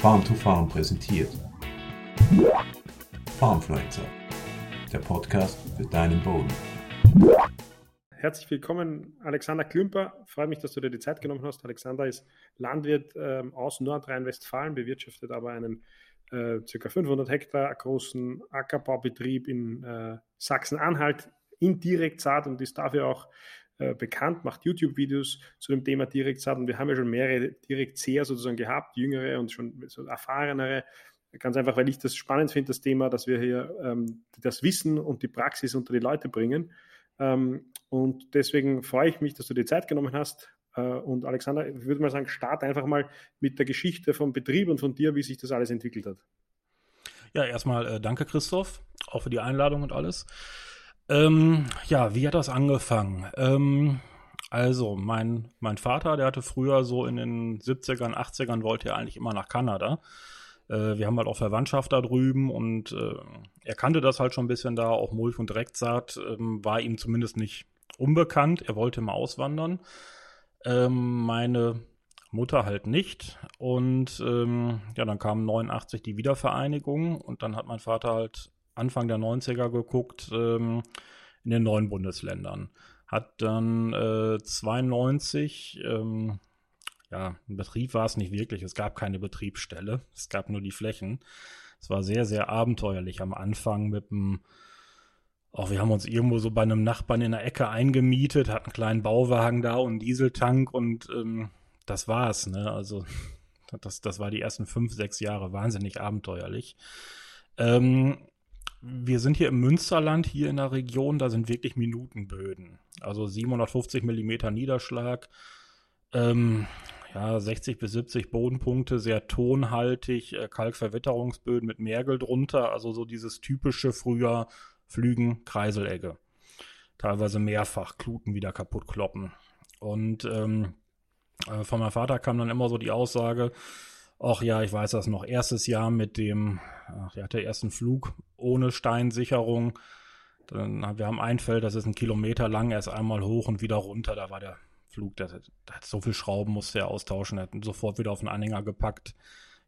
Farm to Farm präsentiert. Farmfluencer, der Podcast für deinen Boden. Herzlich willkommen, Alexander Klümper. Freue mich, dass du dir die Zeit genommen hast. Alexander ist Landwirt ähm, aus Nordrhein-Westfalen, bewirtschaftet aber einen äh, ca. 500 Hektar großen Ackerbaubetrieb in äh, Sachsen-Anhalt in Direktsaat und ist dafür auch äh, bekannt, macht YouTube-Videos zu dem Thema Direktsaat und wir haben ja schon mehrere Direktseher sozusagen gehabt, jüngere und schon so erfahrenere. Ganz einfach, weil ich das spannend finde, das Thema, dass wir hier ähm, das Wissen und die Praxis unter die Leute bringen. Ähm, und deswegen freue ich mich, dass du dir Zeit genommen hast. Äh, und Alexander, ich würde mal sagen, start einfach mal mit der Geschichte vom Betrieb und von dir, wie sich das alles entwickelt hat. Ja, erstmal äh, danke, Christoph, auch für die Einladung und alles. Ähm, ja, wie hat das angefangen? Ähm, also, mein, mein Vater, der hatte früher so in den 70ern, 80ern, wollte er eigentlich immer nach Kanada. Äh, wir haben halt auch Verwandtschaft da drüben und äh, er kannte das halt schon ein bisschen da, auch Mulch und Direktsaat ähm, war ihm zumindest nicht unbekannt. Er wollte mal auswandern. Ähm, meine Mutter halt nicht. Und ähm, ja, dann kam 89 die Wiedervereinigung und dann hat mein Vater halt Anfang der 90er geguckt ähm, in den neuen Bundesländern. Hat dann äh, 92, ähm, ja, ein Betrieb war es nicht wirklich, es gab keine Betriebsstelle, es gab nur die Flächen. Es war sehr, sehr abenteuerlich am Anfang mit dem, auch wir haben uns irgendwo so bei einem Nachbarn in der Ecke eingemietet, hatten einen kleinen Bauwagen da und einen Dieseltank und ähm, das war's, ne? Also das, das war die ersten fünf, sechs Jahre wahnsinnig abenteuerlich. Ähm, wir sind hier im Münsterland, hier in der Region, da sind wirklich Minutenböden. Also 750 Millimeter Niederschlag, ähm, ja, 60 bis 70 Bodenpunkte, sehr tonhaltig, äh, Kalkverwitterungsböden mit Mergel drunter, also so dieses typische früher Flügen, Kreiselegge. Teilweise mehrfach Kluten wieder kaputt kloppen. Und ähm, äh, von meinem Vater kam dann immer so die Aussage, ach ja, ich weiß das noch, erstes Jahr mit dem, ach, der hatte erst einen Flug ohne Steinsicherung. Dann, wir haben ein Feld, das ist ein Kilometer lang, erst einmal hoch und wieder runter. Da war der Flug, der, der hat so viel Schrauben, musste er austauschen. Er hat ihn sofort wieder auf den Anhänger gepackt.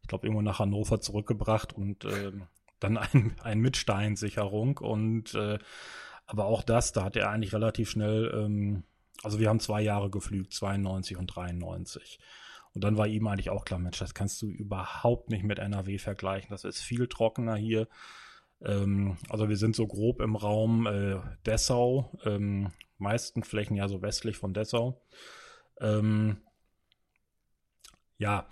Ich glaube, irgendwo nach Hannover zurückgebracht und äh, dann ein, ein mit Steinsicherung. Und äh, aber auch das, da hat er eigentlich relativ schnell, ähm, also wir haben zwei Jahre geflügt, 92 und 93. Und dann war ihm eigentlich auch klar, Mensch, das kannst du überhaupt nicht mit NRW vergleichen. Das ist viel trockener hier. Ähm, also wir sind so grob im Raum äh, Dessau, ähm, meisten Flächen ja so westlich von Dessau. Ähm, ja,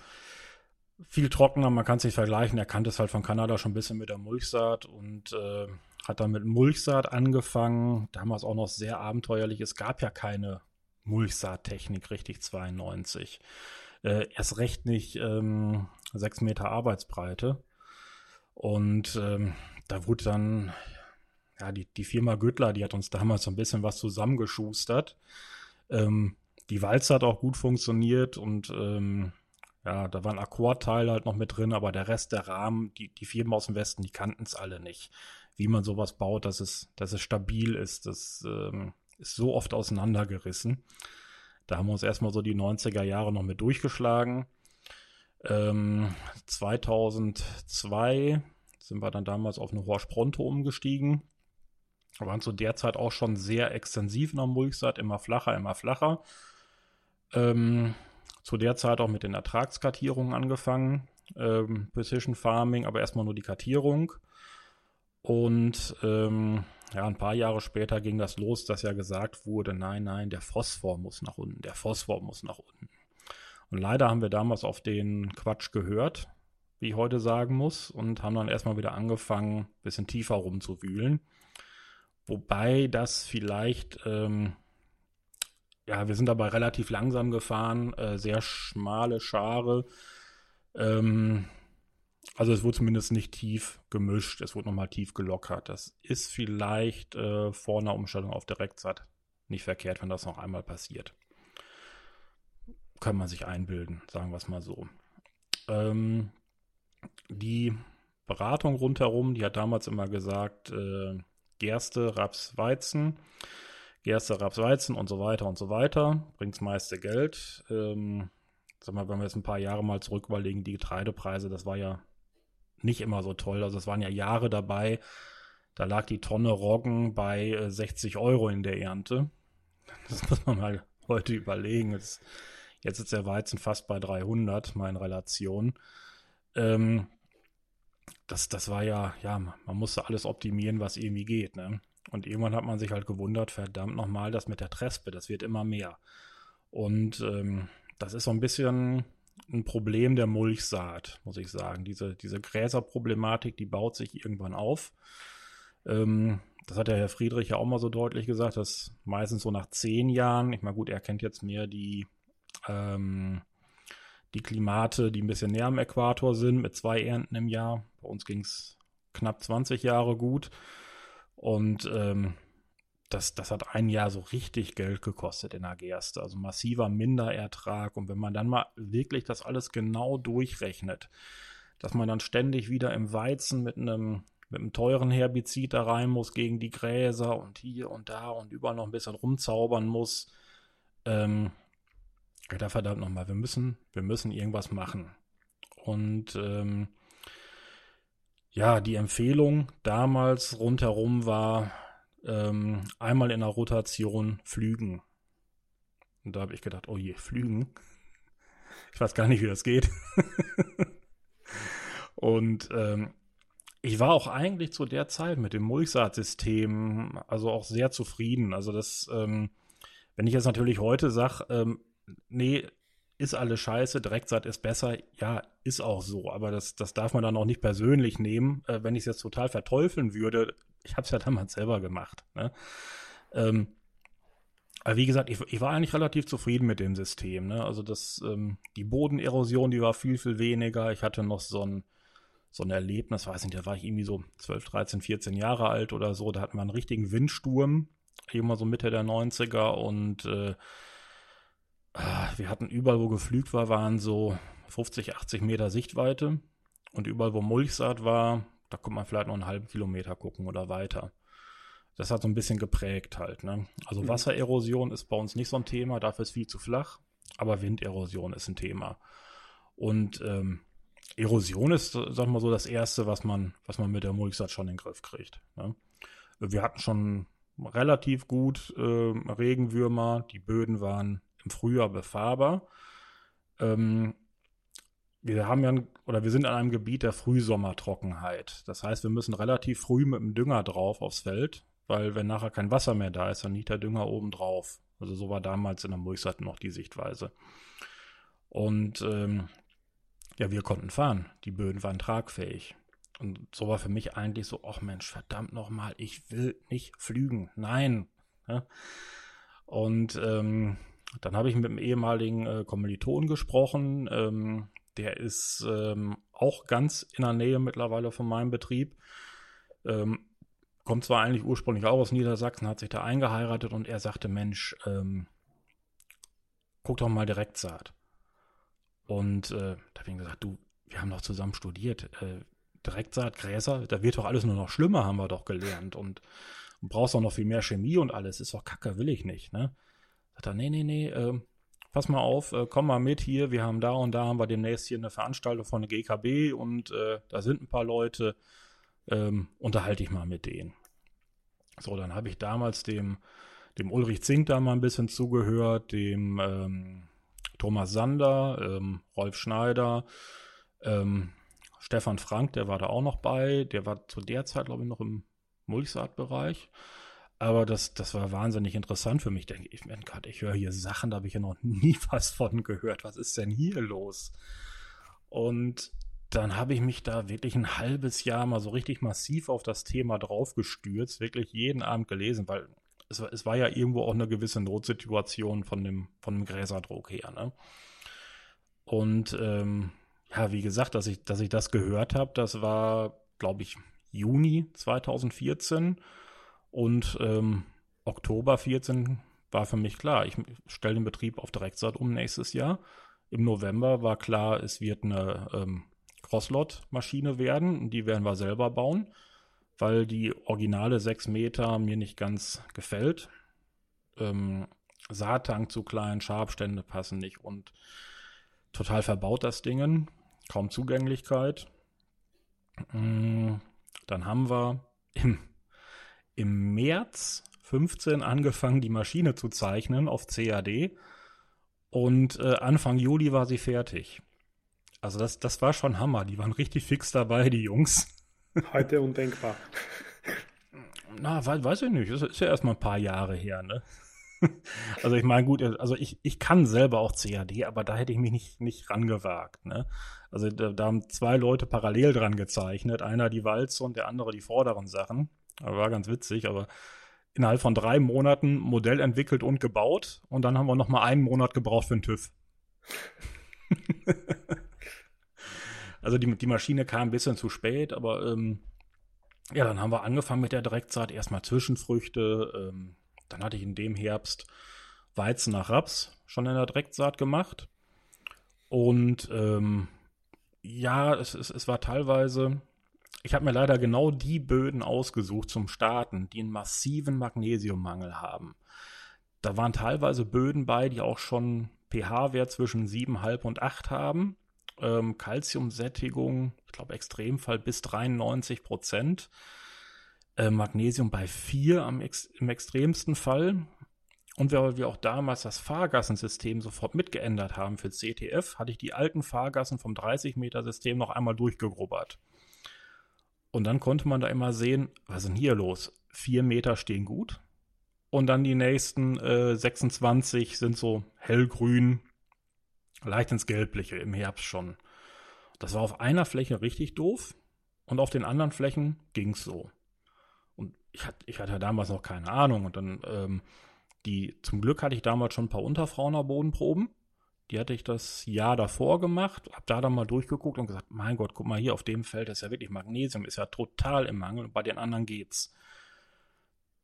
viel trockener, man kann es nicht vergleichen. Er kannte es halt von Kanada schon ein bisschen mit der Mulchsaat und äh, hat dann mit Mulchsaat angefangen. Damals auch noch sehr abenteuerlich. Es gab ja keine Mulchsaattechnik, richtig 92 äh, erst recht nicht ähm, sechs Meter Arbeitsbreite. Und ähm, da wurde dann, ja, die, die Firma Güttler, die hat uns damals so ein bisschen was zusammengeschustert. Ähm, die Walze hat auch gut funktioniert und ähm, ja, da waren Akkordteile halt noch mit drin, aber der Rest der Rahmen, die, die Firmen aus dem Westen, die kannten es alle nicht. Wie man sowas baut, dass es, dass es stabil ist, das ähm, ist so oft auseinandergerissen. Da haben wir uns erstmal so die 90er Jahre noch mit durchgeschlagen. Ähm, 2002 sind wir dann damals auf eine Horsch Pronto umgestiegen. Wir waren zu der Zeit auch schon sehr extensiv in der Mulchsaat, immer flacher, immer flacher. Ähm, zu der Zeit auch mit den Ertragskartierungen angefangen. Ähm, Precision Farming, aber erstmal nur die Kartierung. Und ähm, ja, ein paar Jahre später ging das los, dass ja gesagt wurde, nein, nein, der Phosphor muss nach unten, der Phosphor muss nach unten. Und leider haben wir damals auf den Quatsch gehört, wie ich heute sagen muss, und haben dann erstmal wieder angefangen, ein bisschen tiefer rumzuwühlen. Wobei das vielleicht, ähm, ja, wir sind dabei relativ langsam gefahren, äh, sehr schmale Schare. Ähm, also es wurde zumindest nicht tief gemischt, es wurde nochmal tief gelockert. Das ist vielleicht äh, vor einer Umstellung auf Direktzeit nicht verkehrt, wenn das noch einmal passiert. Kann man sich einbilden, sagen wir es mal so. Ähm, die Beratung rundherum, die hat damals immer gesagt, äh, Gerste, Raps, Weizen, Gerste, Raps, Weizen und so weiter und so weiter, bringt das meiste Geld. Ähm, sag mal, wenn wir jetzt ein paar Jahre mal zurück überlegen, die Getreidepreise, das war ja nicht immer so toll. Also es waren ja Jahre dabei, da lag die Tonne Roggen bei 60 äh, Euro in der Ernte. Das muss man mal heute überlegen. Jetzt, jetzt ist der Weizen fast bei 300, mal in Relation. Ähm, das, das war ja, ja, man musste alles optimieren, was irgendwie geht. Ne? Und irgendwann hat man sich halt gewundert, verdammt nochmal, das mit der Trespe, das wird immer mehr. Und ähm, das ist so ein bisschen ein Problem der Mulchsaat, muss ich sagen. Diese, diese Gräserproblematik, die baut sich irgendwann auf. Ähm, das hat der Herr Friedrich ja auch mal so deutlich gesagt, dass meistens so nach zehn Jahren, ich meine, gut, er kennt jetzt mehr die, ähm, die Klimate, die ein bisschen näher am Äquator sind, mit zwei Ernten im Jahr. Bei uns ging es knapp 20 Jahre gut. Und ähm, das, das hat ein Jahr so richtig Geld gekostet in der Gerste. Also massiver Minderertrag. Und wenn man dann mal wirklich das alles genau durchrechnet, dass man dann ständig wieder im Weizen mit einem, mit einem teuren Herbizid da rein muss gegen die Gräser und hier und da und überall noch ein bisschen rumzaubern muss. Ähm, da verdammt nochmal, wir müssen, wir müssen irgendwas machen. Und ähm, ja, die Empfehlung damals rundherum war, ähm, einmal in der Rotation flügen. Und da habe ich gedacht, oh je, flügen. Ich weiß gar nicht, wie das geht. und ähm, ich war auch eigentlich zu der Zeit mit dem Mulchsaatsystem also auch sehr zufrieden. Also das, ähm, wenn ich jetzt natürlich heute sage, ähm, nee, ist alles scheiße, Direktsaat ist besser, ja, ist auch so, aber das, das darf man dann auch nicht persönlich nehmen. Äh, wenn ich es jetzt total verteufeln würde, ich habe es ja damals selber gemacht. Ne? Ähm, aber wie gesagt, ich, ich, war eigentlich relativ zufrieden mit dem System. Ne? Also das, ähm, die Bodenerosion, die war viel, viel weniger. Ich hatte noch so ein, so ein Erlebnis, weiß nicht, da war ich irgendwie so 12, 13, 14 Jahre alt oder so. Da hatten wir einen richtigen Windsturm, immer so Mitte der 90er und äh, ah, wir hatten überall, wo geflügt war, waren so 50, 80 Meter Sichtweite. Und überall, wo Mulchsaat war, da kommt man vielleicht noch einen halben Kilometer gucken oder weiter. Das hat so ein bisschen geprägt halt. Ne? Also mhm. Wassererosion ist bei uns nicht so ein Thema, dafür ist viel zu flach, aber Winderosion ist ein Thema. Und ähm, Erosion ist, sag wir mal so, das Erste, was man, was man mit der Mulchsaat schon in den Griff kriegt. Ne? Wir hatten schon relativ gut äh, Regenwürmer, die Böden waren im Frühjahr befahrbar. Ähm, wir haben ja, oder wir sind an einem Gebiet der Frühsommertrockenheit. Das heißt, wir müssen relativ früh mit dem Dünger drauf aufs Feld, weil wenn nachher kein Wasser mehr da ist, dann liegt der Dünger oben drauf. Also so war damals in der Mulchsaat noch die Sichtweise. Und ähm, ja, wir konnten fahren. Die Böden waren tragfähig. Und so war für mich eigentlich so, ach Mensch, verdammt nochmal, ich will nicht flügen. Nein. Ja? Und ähm, dann habe ich mit dem ehemaligen äh, Kommiliton gesprochen, ähm, der ist ähm, auch ganz in der Nähe mittlerweile von meinem Betrieb. Ähm, kommt zwar eigentlich ursprünglich auch aus Niedersachsen, hat sich da eingeheiratet und er sagte, Mensch, ähm, guck doch mal Direktsaat. Und äh, da habe ich gesagt, du, wir haben doch zusammen studiert. Äh, Direktsaat, Gräser, da wird doch alles nur noch schlimmer, haben wir doch gelernt. Und, und brauchst auch noch viel mehr Chemie und alles. Ist doch kacke, will ich nicht, ne? Sagt er, nee, nee, nee, äh, pass mal auf, äh, komm mal mit hier, wir haben da und da haben wir demnächst hier eine Veranstaltung von der GKB und äh, da sind ein paar Leute, ähm, unterhalte ich mal mit denen. So, dann habe ich damals dem, dem Ulrich Zink da mal ein bisschen zugehört, dem ähm, Thomas Sander, ähm, Rolf Schneider, ähm, Stefan Frank, der war da auch noch bei, der war zu der Zeit, glaube ich, noch im Mulchsaatbereich. Aber das, das war wahnsinnig interessant für mich. Denke ich, mein Gott, ich höre hier Sachen, da habe ich ja noch nie was von gehört. Was ist denn hier los? Und dann habe ich mich da wirklich ein halbes Jahr mal so richtig massiv auf das Thema draufgestürzt, wirklich jeden Abend gelesen, weil es, es war ja irgendwo auch eine gewisse Notsituation von dem, von dem Gräserdruck her. Ne? Und ähm, ja, wie gesagt, dass ich, dass ich das gehört habe, das war, glaube ich, Juni 2014. Und ähm, Oktober 14 war für mich klar, ich stelle den Betrieb auf Direktsaat um nächstes Jahr. Im November war klar, es wird eine ähm, Crosslot-Maschine werden die werden wir selber bauen, weil die originale 6 Meter mir nicht ganz gefällt. Ähm, Saattank zu klein, Schabstände passen nicht und total verbaut, das Ding. Kaum Zugänglichkeit. Mm, dann haben wir im, im März 15 angefangen, die Maschine zu zeichnen auf CAD. Und äh, Anfang Juli war sie fertig. Also das, das war schon Hammer. Die waren richtig fix dabei, die Jungs. Heute undenkbar. Na, weiß, weiß ich nicht. Das ist ja erstmal ein paar Jahre her, ne? Also ich meine, gut, also ich, ich kann selber auch CAD, aber da hätte ich mich nicht, nicht rangewagt, ne? Also da, da haben zwei Leute parallel dran gezeichnet. Einer die Walze und der andere die vorderen Sachen. War ganz witzig, aber innerhalb von drei Monaten Modell entwickelt und gebaut und dann haben wir noch mal einen Monat gebraucht für den TÜV. also die, die Maschine kam ein bisschen zu spät, aber ähm, ja, dann haben wir angefangen mit der Direktsaat. Erstmal Zwischenfrüchte. Ähm, dann hatte ich in dem Herbst Weizen nach Raps schon in der Direktsaat gemacht. Und ähm, ja, es, es, es war teilweise, ich habe mir leider genau die Böden ausgesucht zum Starten, die einen massiven Magnesiummangel haben. Da waren teilweise Böden bei, die auch schon pH-Wert zwischen 7,5 und 8 haben ähm, Calciumsättigung, ich glaube Extremfall bis 93 Prozent. Äh, Magnesium bei 4 am im extremsten Fall. Und weil wir auch damals das Fahrgassensystem sofort mitgeändert haben für CTF, hatte ich die alten Fahrgassen vom 30-Meter-System noch einmal durchgegrubbert. Und dann konnte man da immer sehen, was ist denn hier los? Vier Meter stehen gut. Und dann die nächsten äh, 26 sind so hellgrün, leicht ins Gelbliche im Herbst schon. Das war auf einer Fläche richtig doof und auf den anderen Flächen ging's so. Und ich hatte, ich hatte damals noch keine Ahnung. Und dann, ähm, die, zum Glück hatte ich damals schon ein paar Unterfrauner Bodenproben. Die hatte ich das Jahr davor gemacht, hab da dann mal durchgeguckt und gesagt, mein Gott, guck mal hier auf dem Feld, ist ja wirklich Magnesium, ist ja total im Mangel und bei den anderen geht's.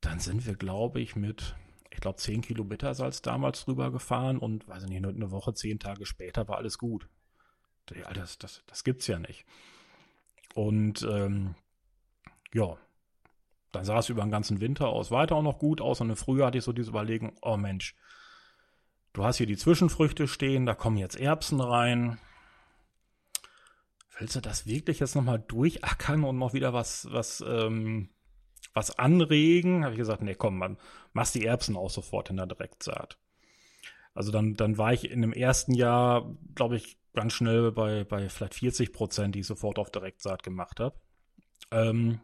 Dann sind wir, glaube ich, mit ich glaube, 10 Kilo Bittersalz damals drüber gefahren und, weiß ich nicht, eine Woche, zehn Tage später war alles gut. Das, das, das gibt's ja nicht. Und ähm, ja, dann sah es über den ganzen Winter aus weiter auch noch gut aus. Und im Frühjahr hatte ich so diese Überlegung, oh Mensch, du hast hier die Zwischenfrüchte stehen, da kommen jetzt Erbsen rein. Willst du das wirklich jetzt nochmal durchackern und noch wieder was, was ähm, was anregen, habe ich gesagt, nee, komm, man, machst die Erbsen auch sofort in der Direktsaat. Also dann, dann war ich in dem ersten Jahr, glaube ich, ganz schnell bei, bei vielleicht 40 Prozent, die ich sofort auf Direktsaat gemacht habe. Ähm,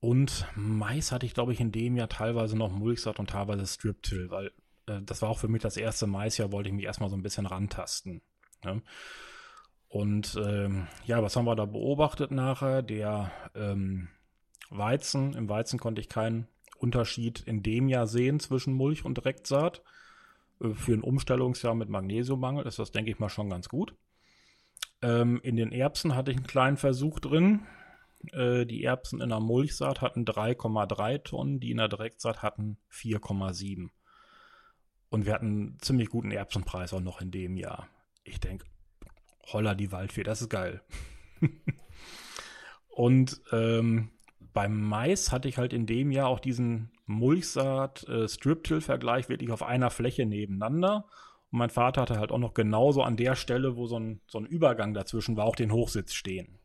und Mais hatte ich, glaube ich, in dem Jahr teilweise noch Mulchsaat und teilweise Strip-Till, weil das war auch für mich das erste Maisjahr, wollte ich mich erstmal so ein bisschen rantasten. Ne? Und ähm, ja, was haben wir da beobachtet nachher? Der ähm, Weizen. Im Weizen konnte ich keinen Unterschied in dem Jahr sehen zwischen Mulch und Direktsaat. Äh, für ein Umstellungsjahr mit Magnesiummangel ist das, denke ich mal, schon ganz gut. Ähm, in den Erbsen hatte ich einen kleinen Versuch drin. Äh, die Erbsen in der Mulchsaat hatten 3,3 Tonnen, die in der Direktsaat hatten 4,7. Und wir hatten einen ziemlich guten Erbsenpreis auch noch in dem Jahr. Ich denke, holla die Waldfee, das ist geil. und ähm, beim Mais hatte ich halt in dem Jahr auch diesen Mulchsaat-Strip-Till-Vergleich äh, wirklich auf einer Fläche nebeneinander. Und mein Vater hatte halt auch noch genauso an der Stelle, wo so ein, so ein Übergang dazwischen war, auch den Hochsitz stehen.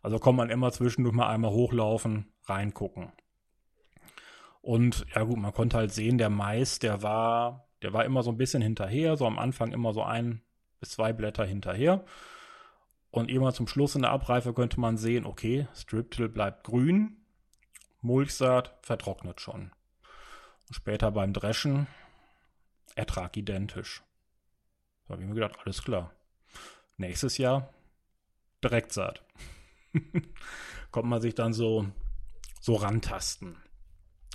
Also kommt man immer zwischendurch mal einmal hochlaufen, reingucken. Und ja gut, man konnte halt sehen, der Mais, der war, der war immer so ein bisschen hinterher, so am Anfang immer so ein bis zwei Blätter hinterher. Und immer zum Schluss in der Abreife könnte man sehen, okay, Striptill bleibt grün, Mulchsaat vertrocknet schon. Und später beim Dreschen Ertrag identisch. Da habe ich mir gedacht, alles klar. Nächstes Jahr Direktsaat. Kommt man sich dann so, so rantasten.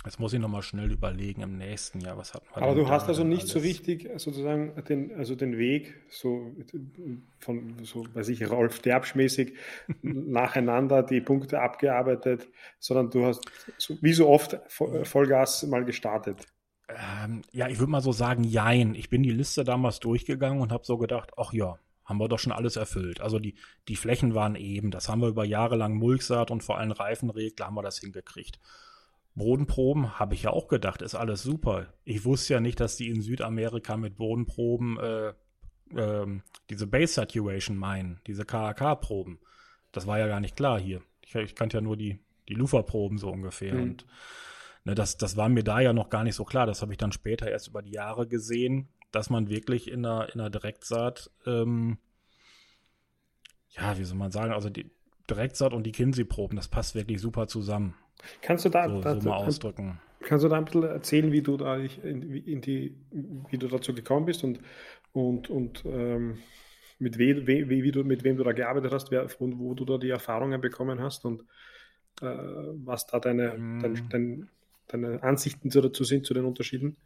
Jetzt muss ich nochmal schnell überlegen im nächsten Jahr, was hatten wir Aber du hast also nicht alles? so richtig sozusagen den, also den Weg so von, so weiß ich, Rolf Derbschmäßig nacheinander die Punkte abgearbeitet, sondern du hast so, wie so oft Vollgas mal gestartet. Ähm, ja, ich würde mal so sagen, jein. Ich bin die Liste damals durchgegangen und habe so gedacht, ach ja, haben wir doch schon alles erfüllt. Also die, die Flächen waren eben, das haben wir über Jahre lang Mulchsaat und vor allem Reifenregler haben wir das hingekriegt. Bodenproben habe ich ja auch gedacht, ist alles super. Ich wusste ja nicht, dass die in Südamerika mit Bodenproben äh, ähm, diese Base Saturation meinen, diese KAK-Proben. Das war ja gar nicht klar hier. Ich, ich kannte ja nur die, die Lufa-Proben so ungefähr. Mhm. Und ne, das, das war mir da ja noch gar nicht so klar. Das habe ich dann später erst über die Jahre gesehen, dass man wirklich in einer, in einer Direktsaat, ähm, ja, wie soll man sagen, also die Direktsaat und die Kinsey-Proben, das passt wirklich super zusammen. Kannst du da, so, da, so mal ausdrücken? Kannst du da ein bisschen erzählen, wie du da in, in die, wie du dazu gekommen bist und, und, und ähm, mit, we, we, wie du, mit wem du da gearbeitet hast wer, und wo du da die Erfahrungen bekommen hast und äh, was da deine, mm. dein, dein, deine Ansichten dazu sind, zu den Unterschieden?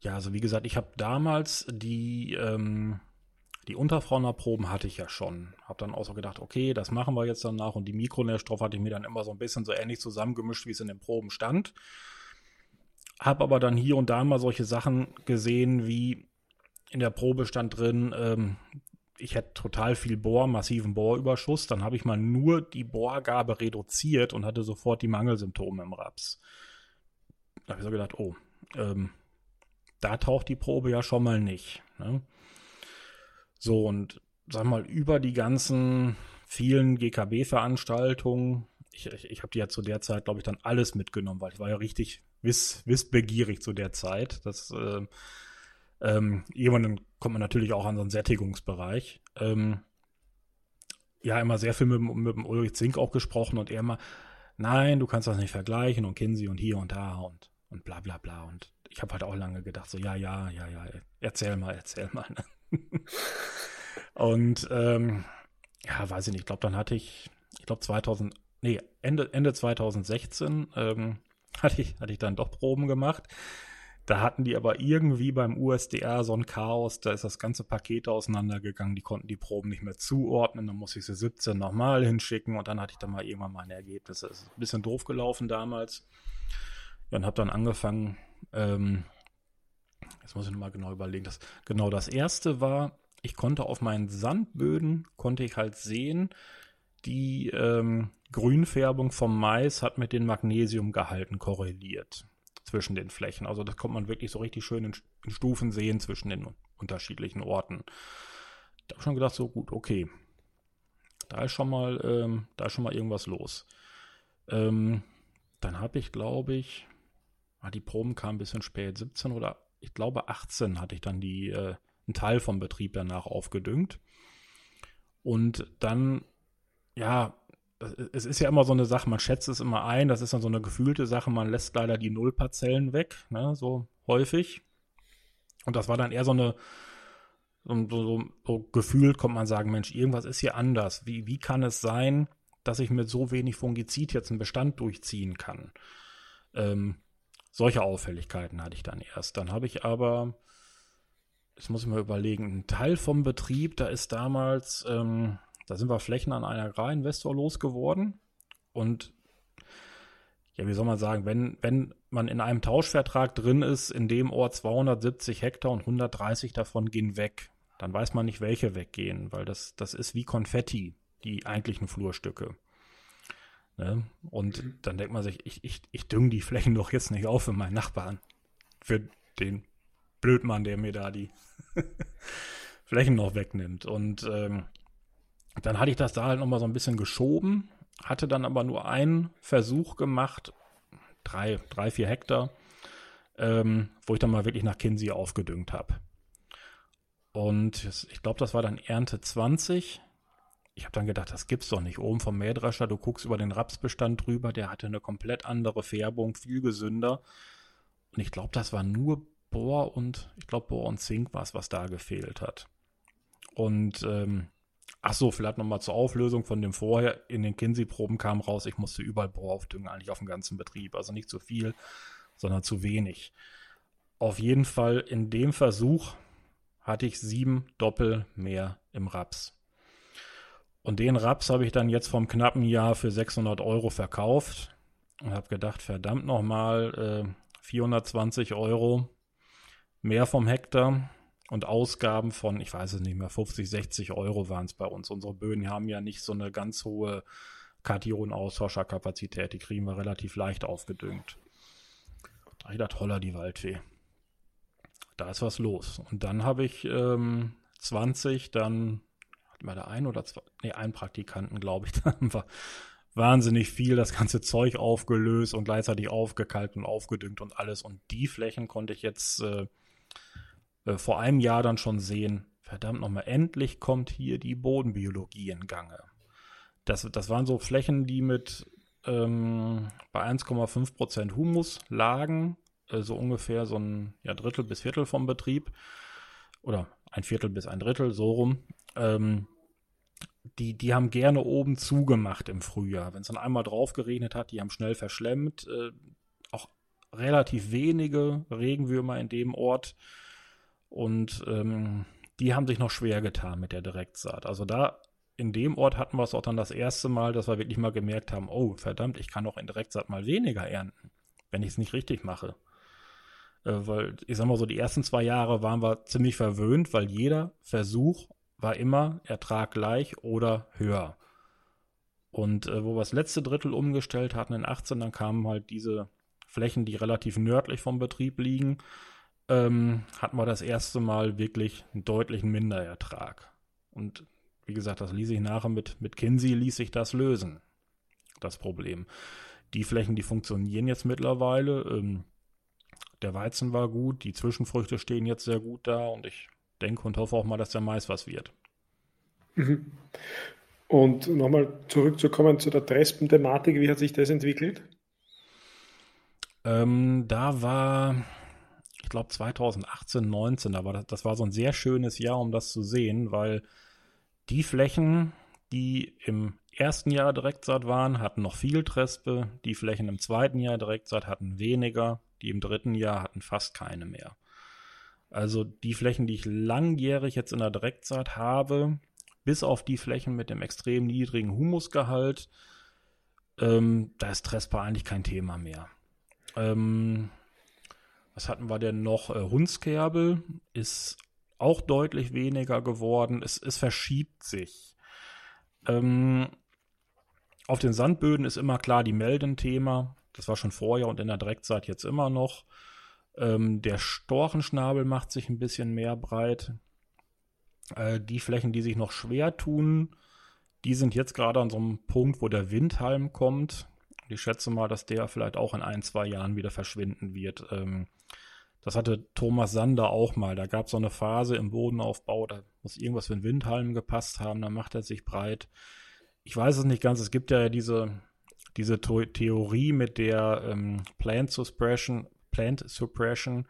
Ja, also wie gesagt, ich habe damals die, ähm, die Unterfraunerproben hatte ich ja schon. Habe dann auch so gedacht, okay, das machen wir jetzt danach. Und die Mikronährstoffe hatte ich mir dann immer so ein bisschen so ähnlich zusammengemischt, wie es in den Proben stand. Habe aber dann hier und da mal solche Sachen gesehen, wie in der Probe stand drin, ähm, ich hätte total viel Bohr, massiven Bohrüberschuss. Dann habe ich mal nur die Bohrgabe reduziert und hatte sofort die Mangelsymptome im Raps. Da habe ich so gedacht, oh, ähm, da taucht die Probe ja schon mal nicht. Ne? So, und sag mal, über die ganzen vielen GKB-Veranstaltungen, ich, ich, ich habe die ja zu der Zeit, glaube ich, dann alles mitgenommen, weil ich war ja richtig wiss, wissbegierig zu der Zeit. Das, äh, ähm, irgendwann kommt man natürlich auch an so einen Sättigungsbereich. Ähm, ja, immer sehr viel mit, mit dem Ulrich Zink auch gesprochen und er immer, nein, du kannst das nicht vergleichen und Kinsey und hier und da und, und bla bla bla. Und ich habe halt auch lange gedacht, so, ja, ja, ja, ja, erzähl mal, erzähl mal. und ähm, ja, weiß ich nicht, ich glaube, dann hatte ich, ich glaube 2000, nee, Ende, Ende 2016 ähm, hatte, ich, hatte ich dann doch Proben gemacht. Da hatten die aber irgendwie beim USDR so ein Chaos, da ist das ganze Paket auseinandergegangen, die konnten die Proben nicht mehr zuordnen, dann musste ich sie 17 nochmal hinschicken und dann hatte ich dann mal irgendwann meine Ergebnisse. Das ist ein bisschen doof gelaufen damals. Und habe dann angefangen, ähm, jetzt muss ich nochmal genau überlegen, das, genau das erste war, ich konnte auf meinen Sandböden, konnte ich halt sehen, die ähm, Grünfärbung vom Mais hat mit den Magnesiumgehalten korreliert zwischen den Flächen. Also das kommt man wirklich so richtig schön in, in Stufen sehen zwischen den unterschiedlichen Orten. Da habe ich schon gedacht, so gut, okay. Da ist schon mal, ähm, da ist schon mal irgendwas los. Ähm, dann habe ich, glaube ich, ah, die Proben kamen ein bisschen spät, 17 oder ich glaube 18 hatte ich dann die, äh, einen Teil vom Betrieb danach aufgedüngt. Und dann, ja, es ist ja immer so eine Sache, man schätzt es immer ein, das ist dann so eine gefühlte Sache, man lässt leider die Nullparzellen weg, ne, so häufig. Und das war dann eher so eine, so, so, so, gefühlt kommt man sagen, Mensch, irgendwas ist hier anders. Wie, wie kann es sein, dass ich mit so wenig Fungizid jetzt einen Bestand durchziehen kann? Ähm, solche Auffälligkeiten hatte ich dann erst. Dann habe ich aber, jetzt muss ich mal überlegen, ein Teil vom Betrieb, da ist damals, ähm, da sind wir Flächen an einen Agrarinvestor losgeworden. Und ja, wie soll man sagen, wenn, wenn man in einem Tauschvertrag drin ist, in dem Ort 270 Hektar und 130 davon gehen weg, dann weiß man nicht, welche weggehen, weil das, das ist wie Konfetti, die eigentlichen Flurstücke. Ne? Und mhm. dann denkt man sich, ich, ich, ich dünge die Flächen doch jetzt nicht auf für meinen Nachbarn. Für den Blödmann, der mir da die Flächen noch wegnimmt. Und ähm, dann hatte ich das da halt nochmal so ein bisschen geschoben, hatte dann aber nur einen Versuch gemacht, drei, drei vier Hektar, ähm, wo ich dann mal wirklich nach Kinsey aufgedüngt habe. Und ich glaube, das war dann Ernte 20. Ich habe dann gedacht, das gibt's doch nicht. Oben vom Mähdrescher, du guckst über den Rapsbestand drüber, der hatte eine komplett andere Färbung, viel gesünder. Und ich glaube, das war nur Bohr und, ich glaube, Bohr und Zink war es, was da gefehlt hat. Und ähm, Ach so, vielleicht nochmal zur Auflösung von dem vorher. In den Kinsey-Proben kam raus, ich musste überall Bohr aufdüngen, eigentlich auf dem ganzen Betrieb. Also nicht zu viel, sondern zu wenig. Auf jeden Fall in dem Versuch hatte ich sieben Doppel mehr im Raps. Und den Raps habe ich dann jetzt vom knappen Jahr für 600 Euro verkauft und habe gedacht, verdammt nochmal, äh, 420 Euro mehr vom Hektar und Ausgaben von, ich weiß es nicht mehr, 50, 60 Euro waren es bei uns. Unsere Böden haben ja nicht so eine ganz hohe Kation-Austauscherkapazität. Die kriegen wir relativ leicht aufgedüngt. Da ich dachte, holla die Waldfee. da ist was los. Und dann habe ich ähm, 20 dann, hatten wir da ein oder zwei, nee, einen Praktikanten, glaube ich, dann war wahnsinnig viel das ganze Zeug aufgelöst und gleichzeitig aufgekalkt und aufgedüngt und alles. Und die Flächen konnte ich jetzt äh, äh, vor einem Jahr dann schon sehen, verdammt nochmal, endlich kommt hier die Bodenbiologie in Gange. Das, das waren so Flächen, die mit ähm, bei 1,5 Prozent Humus lagen, äh, so ungefähr so ein ja, Drittel bis Viertel vom Betrieb oder ein Viertel bis ein Drittel, so rum. Ähm, die, die haben gerne oben zugemacht im Frühjahr. Wenn es dann einmal drauf geregnet hat, die haben schnell verschlemmt. Äh, auch relativ wenige Regenwürmer in dem Ort. Und ähm, die haben sich noch schwer getan mit der Direktsaat. Also da in dem Ort hatten wir es auch dann das erste Mal, dass wir wirklich mal gemerkt haben, oh verdammt, ich kann auch in Direktsaat mal weniger ernten, wenn ich es nicht richtig mache. Äh, weil ich sag mal so, die ersten zwei Jahre waren wir ziemlich verwöhnt, weil jeder Versuch war immer Ertrag gleich oder höher. Und äh, wo wir das letzte Drittel umgestellt hatten in 18, dann kamen halt diese Flächen, die relativ nördlich vom Betrieb liegen, ähm, hatten wir das erste Mal wirklich einen deutlichen Minderertrag. Und wie gesagt, das ließ sich nachher mit, mit Kinsey ließ sich das lösen, das Problem. Die Flächen, die funktionieren jetzt mittlerweile. Ähm, der Weizen war gut, die Zwischenfrüchte stehen jetzt sehr gut da und ich denke und hoffe auch mal, dass der Mais was wird. Mhm. Und nochmal zurückzukommen zu der Trespen-Thematik, wie hat sich das entwickelt? Ähm, da war, ich glaube 2018, 19, da war das, das war so ein sehr schönes Jahr, um das zu sehen, weil die Flächen, die im ersten Jahr Direktsaat waren, hatten noch viel Trespe. Die Flächen im zweiten Jahr Direktsaat hatten weniger. Die im dritten Jahr hatten fast keine mehr. Also die Flächen, die ich langjährig jetzt in der Direktsaat habe, bis auf die Flächen mit dem extrem niedrigen Humusgehalt, ähm, da ist Trespa eigentlich kein Thema mehr. Ähm, was hatten wir denn noch? Äh, Hundskerbel ist auch deutlich weniger geworden. Es, es verschiebt sich. Ähm, auf den Sandböden ist immer klar die Melden-Thema. Das war schon vorher und in der Direktzeit jetzt immer noch. Ähm, der Storchenschnabel macht sich ein bisschen mehr breit. Äh, die Flächen, die sich noch schwer tun, die sind jetzt gerade an so einem Punkt, wo der Windhalm kommt. Ich schätze mal, dass der vielleicht auch in ein, zwei Jahren wieder verschwinden wird. Ähm, das hatte Thomas Sander auch mal. Da gab es so eine Phase im Bodenaufbau, da muss irgendwas für den Windhalm gepasst haben, dann macht er sich breit. Ich weiß es nicht ganz. Es gibt ja diese, diese Theorie mit der ähm, Plant Suppression, Plant Suppression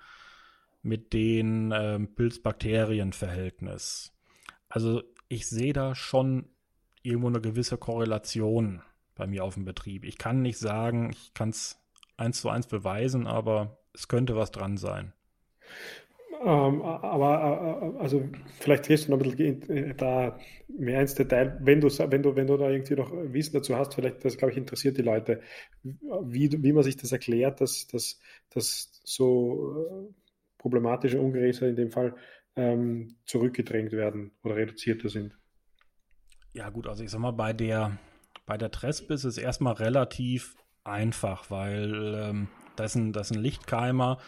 mit den ähm, Pilz-Bakterien-Verhältnis. Also ich sehe da schon irgendwo eine gewisse Korrelation bei mir auf dem Betrieb. Ich kann nicht sagen, ich kann es eins zu eins beweisen, aber es könnte was dran sein. Ähm, aber äh, also vielleicht gehst du noch ein bisschen da mehr ins Detail, wenn du, wenn du, wenn du da irgendwie noch Wissen dazu hast, vielleicht, das glaube ich interessiert die Leute, wie, wie man sich das erklärt, dass, dass, dass so äh, problematische Ungräser in dem Fall ähm, zurückgedrängt werden oder reduzierter sind. Ja gut, also ich sag mal, bei der, bei der Trespis ist es erstmal relativ einfach, weil ähm, das, ist ein, das ist ein Lichtkeimer,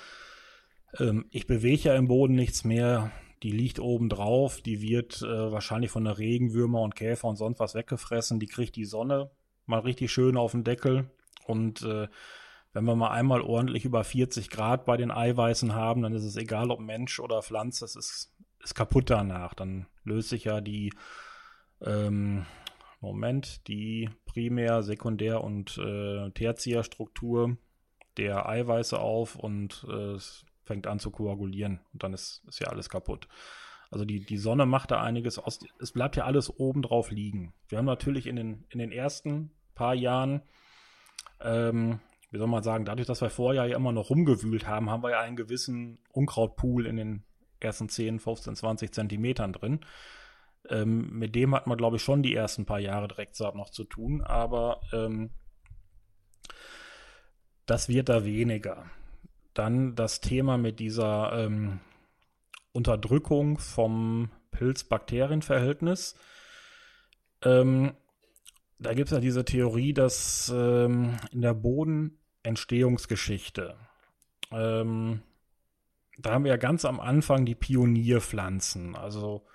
ähm, ich bewege ja im Boden nichts mehr. Die liegt oben drauf. Die wird äh, wahrscheinlich von der Regenwürmer und Käfer und sonst was weggefressen. Die kriegt die Sonne mal richtig schön auf den Deckel. Und äh, wenn wir mal einmal ordentlich über 40 Grad bei den Eiweißen haben, dann ist es egal, ob Mensch oder Pflanze, es ist, ist kaputt danach. Dann löst sich ja die, ähm, Moment, die Primär-, Sekundär- und äh, Tertiärstruktur der Eiweiße auf und äh, es fängt an zu koagulieren und dann ist, ist ja alles kaputt. Also die, die Sonne macht da einiges aus. Es bleibt ja alles oben drauf liegen. Wir haben natürlich in den, in den ersten paar Jahren, ähm, wie soll man sagen, dadurch, dass wir vorher ja immer noch rumgewühlt haben, haben wir ja einen gewissen Unkrautpool in den ersten 10, 15, 20 Zentimetern drin. Ähm, mit dem hat man, glaube ich, schon die ersten paar Jahre Direktsaat noch zu tun, aber ähm, das wird da weniger. Dann das Thema mit dieser ähm, Unterdrückung vom Pilz-Bakterien-Verhältnis. Ähm, da gibt es ja diese Theorie, dass ähm, in der Bodenentstehungsgeschichte ähm, da haben wir ja ganz am Anfang die Pionierpflanzen, also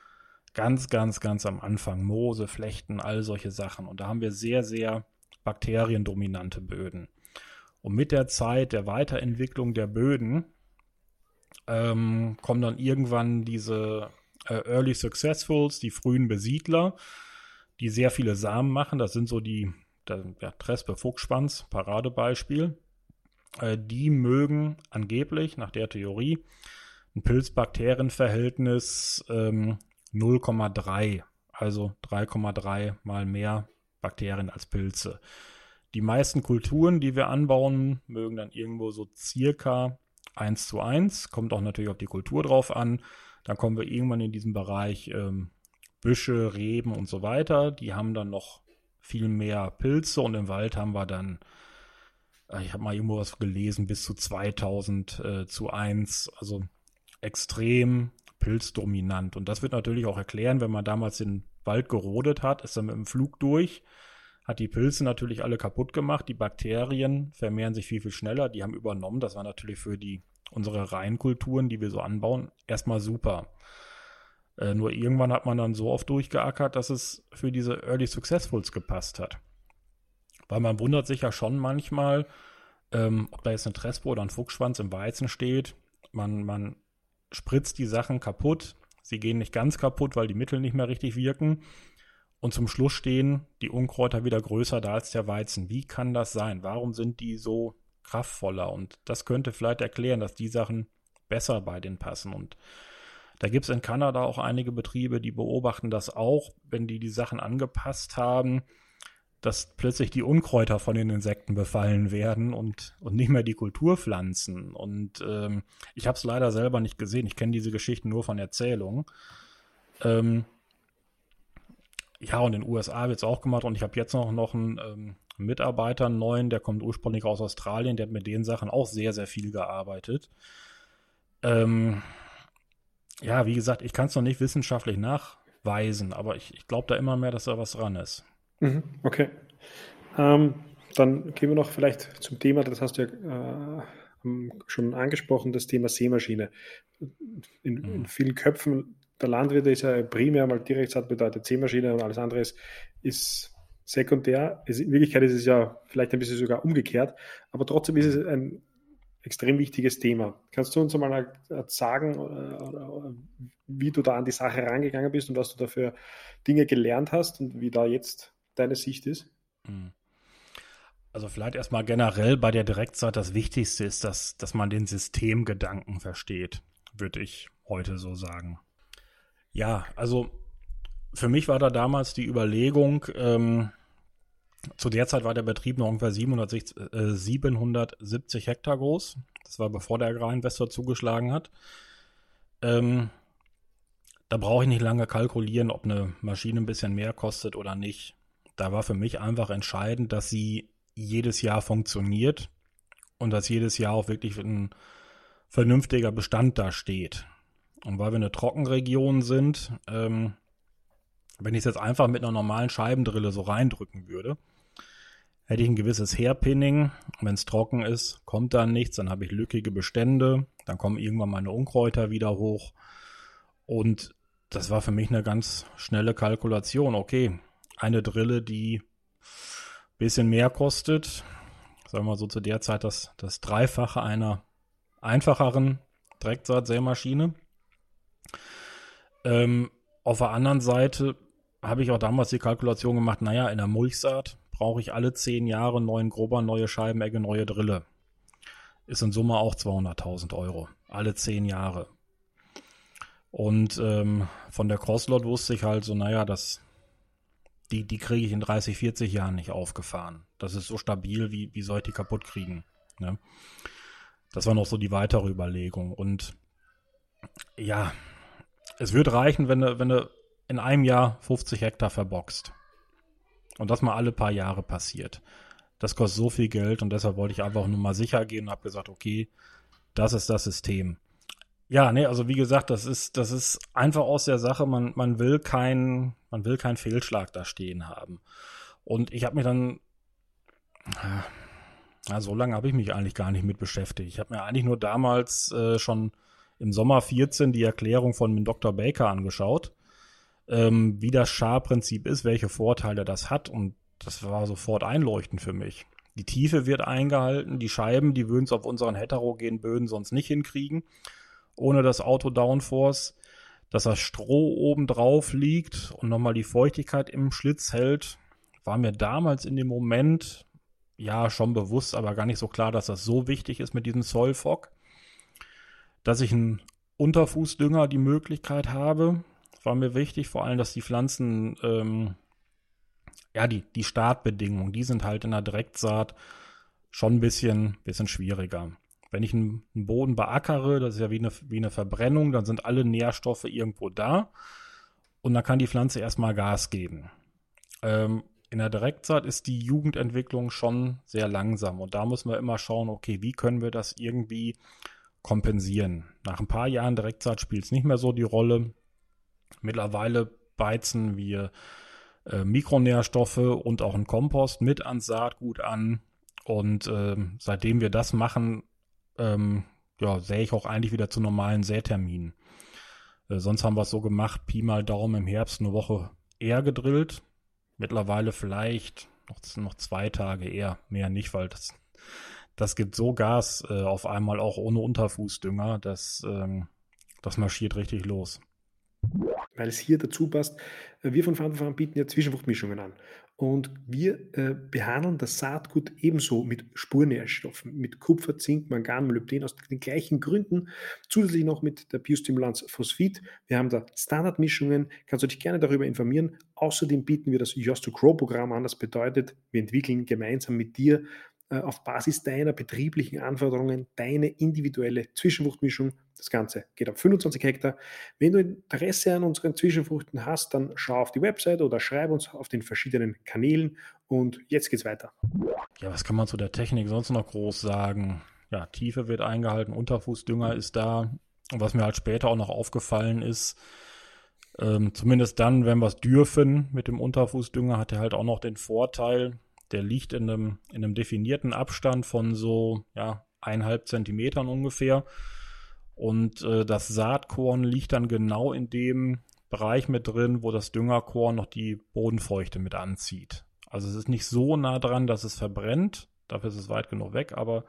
ganz, ganz, ganz am Anfang Moose, Flechten, all solche Sachen. Und da haben wir sehr, sehr bakteriendominante Böden. Und mit der Zeit der Weiterentwicklung der Böden ähm, kommen dann irgendwann diese äh, Early Successfuls, die frühen Besiedler, die sehr viele Samen machen. Das sind so die der, ja, Trespe Fuchsschwanz, Paradebeispiel. Äh, die mögen angeblich, nach der Theorie, ein Pilz-Bakterien-Verhältnis ähm, 0,3, also 3,3 mal mehr Bakterien als Pilze. Die meisten Kulturen, die wir anbauen, mögen dann irgendwo so circa 1 zu 1. Kommt auch natürlich auf die Kultur drauf an. Dann kommen wir irgendwann in diesen Bereich ähm, Büsche, Reben und so weiter. Die haben dann noch viel mehr Pilze und im Wald haben wir dann, äh, ich habe mal irgendwo was gelesen, bis zu 2000 äh, zu 1. Also extrem pilzdominant. Und das wird natürlich auch erklären, wenn man damals den Wald gerodet hat, ist er mit dem Flug durch, hat die Pilze natürlich alle kaputt gemacht. Die Bakterien vermehren sich viel, viel schneller. Die haben übernommen. Das war natürlich für die unsere Reinkulturen, die wir so anbauen, erstmal super. Äh, nur irgendwann hat man dann so oft durchgeackert, dass es für diese Early Successfuls gepasst hat. Weil man wundert sich ja schon manchmal, ähm, ob da jetzt ein Trespo oder ein Fuchsschwanz im Weizen steht. Man, man spritzt die Sachen kaputt. Sie gehen nicht ganz kaputt, weil die Mittel nicht mehr richtig wirken. Und zum Schluss stehen die Unkräuter wieder größer da als der Weizen. Wie kann das sein? Warum sind die so kraftvoller? Und das könnte vielleicht erklären, dass die Sachen besser bei denen passen. Und da gibt es in Kanada auch einige Betriebe, die beobachten das auch, wenn die die Sachen angepasst haben dass plötzlich die Unkräuter von den Insekten befallen werden und, und nicht mehr die Kulturpflanzen. Und ähm, ich habe es leider selber nicht gesehen. Ich kenne diese Geschichten nur von Erzählungen. Ähm, ja, und in den USA wird es auch gemacht. Und ich habe jetzt noch, noch einen ähm, Mitarbeiter, einen neuen, der kommt ursprünglich aus Australien. Der hat mit den Sachen auch sehr, sehr viel gearbeitet. Ähm, ja, wie gesagt, ich kann es noch nicht wissenschaftlich nachweisen, aber ich, ich glaube da immer mehr, dass da was dran ist. Mhm, okay. Ähm, dann gehen wir noch vielleicht zum Thema, das hast du ja äh, schon angesprochen, das Thema Seemaschine. In, mhm. in, vielen Köpfen der Landwirte ist ja primär mal Direktsat bedeutet Seemaschine und alles andere ist, ist sekundär. in Wirklichkeit ist es ja vielleicht ein bisschen sogar umgekehrt, aber trotzdem ist es ein extrem wichtiges Thema. Kannst du uns einmal sagen, äh, wie du da an die Sache rangegangen bist und was du dafür Dinge gelernt hast und wie da jetzt deine Sicht ist? Hm. Also vielleicht erstmal generell bei der Direktzeit das Wichtigste ist, dass, dass man den Systemgedanken versteht, würde ich heute so sagen. Ja, also für mich war da damals die Überlegung, ähm, zu der Zeit war der Betrieb noch ungefähr 760, äh, 770 Hektar groß. Das war bevor der Agrarinvestor zugeschlagen hat. Ähm, da brauche ich nicht lange kalkulieren, ob eine Maschine ein bisschen mehr kostet oder nicht da war für mich einfach entscheidend, dass sie jedes Jahr funktioniert und dass jedes Jahr auch wirklich ein vernünftiger Bestand da steht. Und weil wir eine Trockenregion sind, ähm, wenn ich es jetzt einfach mit einer normalen Scheibendrille so reindrücken würde, hätte ich ein gewisses Hairpinning. Wenn es trocken ist, kommt dann nichts, dann habe ich lückige Bestände, dann kommen irgendwann meine Unkräuter wieder hoch. Und das war für mich eine ganz schnelle Kalkulation. Okay, eine Drille, die ein bisschen mehr kostet. Sagen wir so zu der Zeit das, das Dreifache einer einfacheren Direktsaatsämaschine. Ähm, auf der anderen Seite habe ich auch damals die Kalkulation gemacht, naja, in der Mulchsaat brauche ich alle zehn Jahre neuen Grober, neue Scheibenegge, neue Drille. Ist in Summe auch 200.000 Euro. Alle zehn Jahre. Und ähm, von der Crosslot wusste ich halt so, naja, das die, die kriege ich in 30, 40 Jahren nicht aufgefahren. Das ist so stabil, wie, wie soll ich die kaputt kriegen? Ne? Das war noch so die weitere Überlegung. Und ja, es wird reichen, wenn du, wenn du in einem Jahr 50 Hektar verboxt. Und das mal alle paar Jahre passiert. Das kostet so viel Geld und deshalb wollte ich einfach nur mal sicher gehen und habe gesagt, okay, das ist das System. Ja, nee, also wie gesagt, das ist, das ist einfach aus der Sache, man, man will keinen, man will keinen Fehlschlag da stehen haben. Und ich habe mich dann, ja, so lange habe ich mich eigentlich gar nicht mit beschäftigt. Ich habe mir eigentlich nur damals äh, schon im Sommer 14 die Erklärung von Dr. Baker angeschaut, ähm, wie das Scharprinzip ist, welche Vorteile das hat und das war sofort einleuchtend für mich. Die Tiefe wird eingehalten, die Scheiben, die würden es auf unseren heterogenen Böden sonst nicht hinkriegen, ohne das Auto Downforce, dass das Stroh oben drauf liegt und nochmal die Feuchtigkeit im Schlitz hält, war mir damals in dem Moment ja schon bewusst, aber gar nicht so klar, dass das so wichtig ist mit diesem Zollfock, dass ich einen Unterfußdünger die Möglichkeit habe, war mir wichtig, vor allem, dass die Pflanzen ähm, ja, die, die Startbedingungen, die sind halt in der Direktsaat schon ein bisschen, bisschen schwieriger. Wenn ich einen, Boden beackere, das ist ja wie eine, wie eine Verbrennung, dann sind alle Nährstoffe irgendwo da und dann kann die Pflanze erstmal Gas geben. Ähm, in der Direktsaat ist die Jugendentwicklung schon sehr langsam und da müssen wir immer schauen, okay, wie können wir das irgendwie kompensieren. Nach ein paar Jahren Direktsaat spielt es nicht mehr so die Rolle. Mittlerweile beizen wir äh, Mikronährstoffe und auch ein Kompost mit ans Saatgut an. Und äh, seitdem wir das machen, ähm, ja, sähe ich auch eigentlich wieder zu normalen Säterminen. Äh, sonst haben wir es so gemacht, Pi mal Daumen im Herbst eine Woche eher gedrillt. Mittlerweile vielleicht noch, noch zwei Tage eher, mehr nicht, weil das, das gibt so Gas äh, auf einmal auch ohne Unterfußdünger, das, ähm, das marschiert richtig los weil es hier dazu passt. Äh, wir von Farm bieten ja Zwischenfruchtmischungen an. Und wir äh, behandeln das Saatgut ebenso mit Spurnährstoffen, mit Kupfer, Zink, Mangan, Molybden aus den gleichen Gründen. Zusätzlich noch mit der Biostimulanz Phosphid. Wir haben da Standardmischungen. Kannst du dich gerne darüber informieren. Außerdem bieten wir das Yours to Grow Programm an. Das bedeutet, wir entwickeln gemeinsam mit dir auf Basis deiner betrieblichen Anforderungen deine individuelle Zwischenfruchtmischung. Das Ganze geht auf 25 Hektar. Wenn du Interesse an unseren Zwischenfruchten hast, dann schau auf die Website oder schreib uns auf den verschiedenen Kanälen. Und jetzt geht's weiter. Ja, was kann man zu der Technik sonst noch groß sagen? Ja, Tiefe wird eingehalten, Unterfußdünger ist da. Und was mir halt später auch noch aufgefallen ist, ähm, zumindest dann, wenn wir es dürfen mit dem Unterfußdünger, hat er halt auch noch den Vorteil, der liegt in einem, in einem definierten Abstand von so, ja, eineinhalb Zentimetern ungefähr. Und äh, das Saatkorn liegt dann genau in dem Bereich mit drin, wo das Düngerkorn noch die Bodenfeuchte mit anzieht. Also es ist nicht so nah dran, dass es verbrennt. Dafür ist es weit genug weg, aber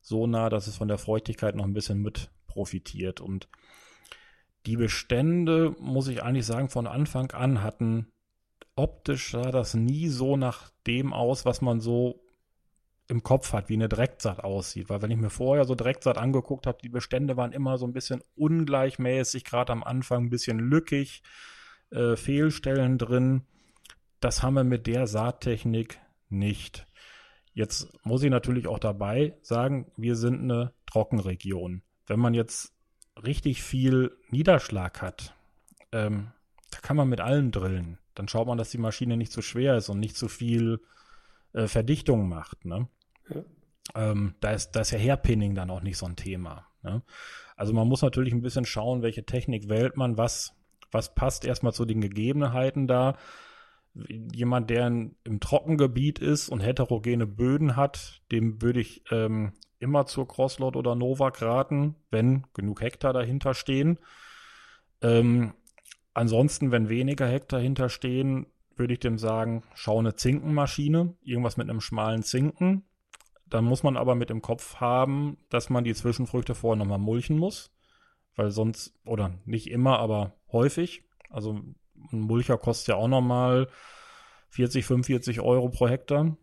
so nah, dass es von der Feuchtigkeit noch ein bisschen mit profitiert. Und die Bestände, muss ich eigentlich sagen, von Anfang an hatten optisch sah das nie so nach dem aus, was man so im Kopf hat, wie eine Direktsaat aussieht. Weil wenn ich mir vorher so Direktsaat angeguckt habe, die Bestände waren immer so ein bisschen ungleichmäßig, gerade am Anfang ein bisschen lückig, äh, Fehlstellen drin. Das haben wir mit der Saattechnik nicht. Jetzt muss ich natürlich auch dabei sagen, wir sind eine Trockenregion. Wenn man jetzt richtig viel Niederschlag hat, ähm, da kann man mit allem drillen dann schaut man, dass die Maschine nicht zu schwer ist und nicht zu viel äh, Verdichtung macht. Ne? Ja. Ähm, da, ist, da ist ja Hairpinning dann auch nicht so ein Thema. Ne? Also man muss natürlich ein bisschen schauen, welche Technik wählt man, was, was passt erstmal zu den Gegebenheiten da. Jemand, der in, im Trockengebiet ist und heterogene Böden hat, dem würde ich ähm, immer zur Crosslot oder Novak raten, wenn genug Hektar dahinter stehen. Ähm, Ansonsten, wenn weniger Hektar hinterstehen, würde ich dem sagen, schau eine Zinkenmaschine, irgendwas mit einem schmalen Zinken. Dann muss man aber mit im Kopf haben, dass man die Zwischenfrüchte vorher nochmal mulchen muss. Weil sonst, oder nicht immer, aber häufig. Also ein Mulcher kostet ja auch nochmal 40, 45 Euro pro Hektar.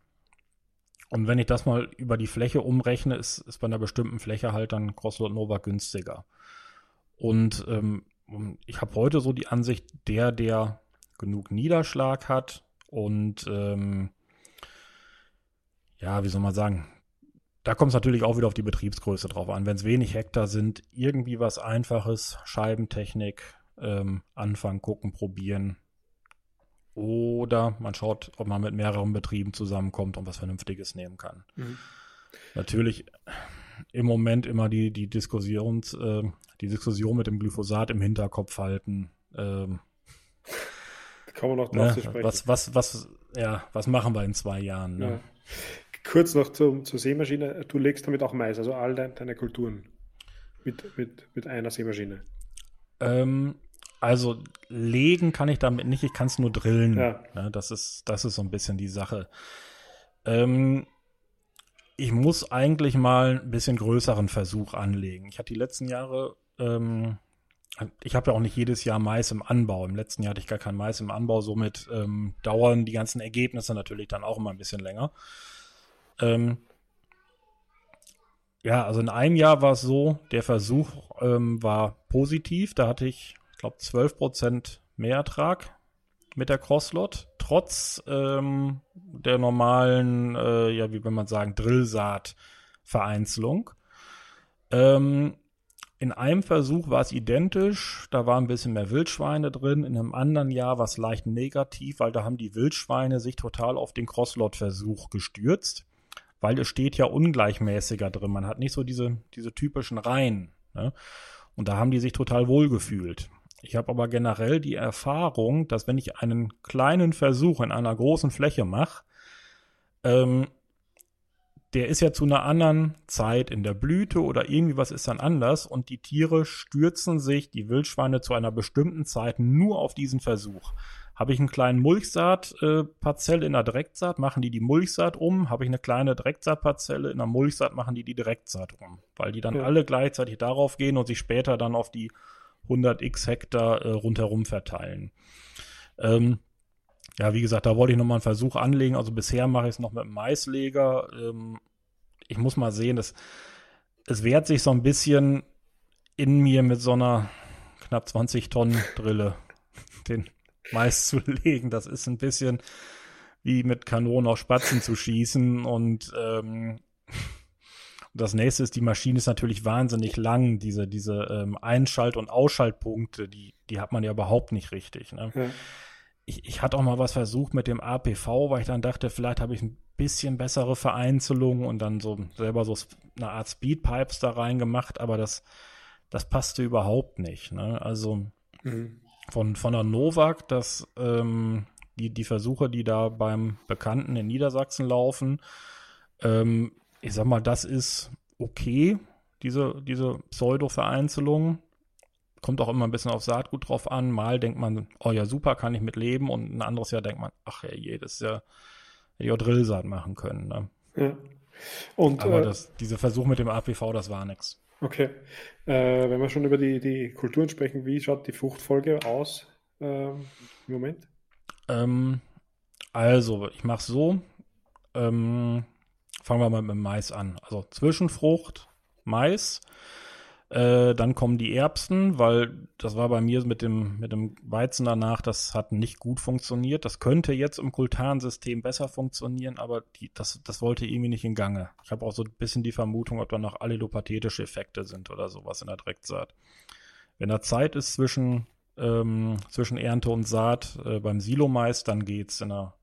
Und wenn ich das mal über die Fläche umrechne, ist, ist bei einer bestimmten Fläche halt dann Crosslot Nova günstiger. Und ähm, ich habe heute so die Ansicht, der, der genug Niederschlag hat und ähm, ja, wie soll man sagen, da kommt es natürlich auch wieder auf die Betriebsgröße drauf an. Wenn es wenig Hektar sind, irgendwie was Einfaches, Scheibentechnik, ähm, anfangen, gucken, probieren. Oder man schaut, ob man mit mehreren Betrieben zusammenkommt und was Vernünftiges nehmen kann. Mhm. Natürlich im Moment immer die, die Diskussions, äh, die Diskussion mit dem Glyphosat im Hinterkopf halten. Ähm, Kann man noch drauf ne, sprechen. Was, was, was, ja, was machen wir in zwei Jahren? Ne? Ja. Kurz noch zum, zur Seemaschine. Du legst damit auch Mais, also all dein, deine Kulturen. mit, mit, mit einer Sämaschine? Ähm, also legen kann ich damit nicht, ich kann es nur drillen. Ja. ja. das, ist, das ist so ein bisschen die Sache. Ähm, ich muss eigentlich mal ein bisschen größeren Versuch anlegen. Ich hatte die letzten Jahre, ähm, ich habe ja auch nicht jedes Jahr Mais im Anbau. Im letzten Jahr hatte ich gar kein Mais im Anbau, somit ähm, dauern die ganzen Ergebnisse natürlich dann auch immer ein bisschen länger. Ähm, ja, also in einem Jahr war es so, der Versuch ähm, war positiv. Da hatte ich, ich glaube, 12% mehr Ertrag mit der Crosslot, trotz ähm, der normalen, äh, ja, wie will man sagen, Drillsaat-Vereinzelung. Ähm, in einem Versuch war es identisch, da war ein bisschen mehr Wildschweine drin. In einem anderen Jahr war es leicht negativ, weil da haben die Wildschweine sich total auf den Crosslot-Versuch gestürzt weil es steht ja ungleichmäßiger drin. Man hat nicht so diese, diese typischen Reihen. Ne? Und da haben die sich total wohl gefühlt. Ich habe aber generell die Erfahrung, dass wenn ich einen kleinen Versuch in einer großen Fläche mache, ähm, der ist ja zu einer anderen Zeit in der Blüte oder irgendwie was ist dann anders und die Tiere stürzen sich, die Wildschweine zu einer bestimmten Zeit nur auf diesen Versuch. Habe ich einen kleinen Mulchsaatparzell äh, in der Direktsaat, machen die die Mulchsaat um. Habe ich eine kleine Direktsaatparzelle in der Mulchsaat, machen die die Direktsaat um. Weil die dann ja. alle gleichzeitig darauf gehen und sich später dann auf die 100x Hektar äh, rundherum verteilen. Ähm, ja, wie gesagt, da wollte ich nochmal einen Versuch anlegen. Also bisher mache ich es noch mit einem Maisleger. Ähm, ich muss mal sehen, dass es wehrt sich so ein bisschen in mir mit so einer knapp 20 Tonnen Drille den Mais zu legen. Das ist ein bisschen wie mit Kanonen auf Spatzen zu schießen und ähm, das nächste ist, die Maschine ist natürlich wahnsinnig lang. Diese, diese ähm, Einschalt- und Ausschaltpunkte, die, die hat man ja überhaupt nicht richtig. Ne? Ja. Ich, ich hatte auch mal was versucht mit dem APV, weil ich dann dachte, vielleicht habe ich ein bisschen bessere Vereinzelung und dann so selber so eine Art Speedpipes da reingemacht, aber das, das passte überhaupt nicht. Ne? Also mhm von, von der Novak, dass ähm, die, die Versuche, die da beim Bekannten in Niedersachsen laufen, ähm, ich sag mal, das ist okay, diese, diese Pseudo-Vereinzelung. Kommt auch immer ein bisschen auf Saatgut drauf an. Mal denkt man, oh ja, super, kann ich mit leben. Und ein anderes Jahr denkt man, ach ja, je, das ist ja, hätte ich auch Drillsaat machen können. Ne? Ja. Und, Aber äh, das, diese Versuch mit dem APV, das war nichts. Okay. Äh, wenn wir schon über die, die Kulturen sprechen, wie schaut die Fruchtfolge aus äh, im Moment? Ähm, also, ich mache so. Ähm, fangen wir mal mit dem Mais an. Also Zwischenfrucht, Mais. Äh, dann kommen die Erbsen, weil das war bei mir mit dem, mit dem Weizen danach, das hat nicht gut funktioniert. Das könnte jetzt im Kultansystem besser funktionieren, aber die, das, das wollte irgendwie nicht in Gange. Ich habe auch so ein bisschen die Vermutung, ob da noch allilopathetische Effekte sind oder sowas in der Direktsaat. Wenn da Zeit ist zwischen, ähm, zwischen Ernte und Saat äh, beim Silomais, dann geht's. In der,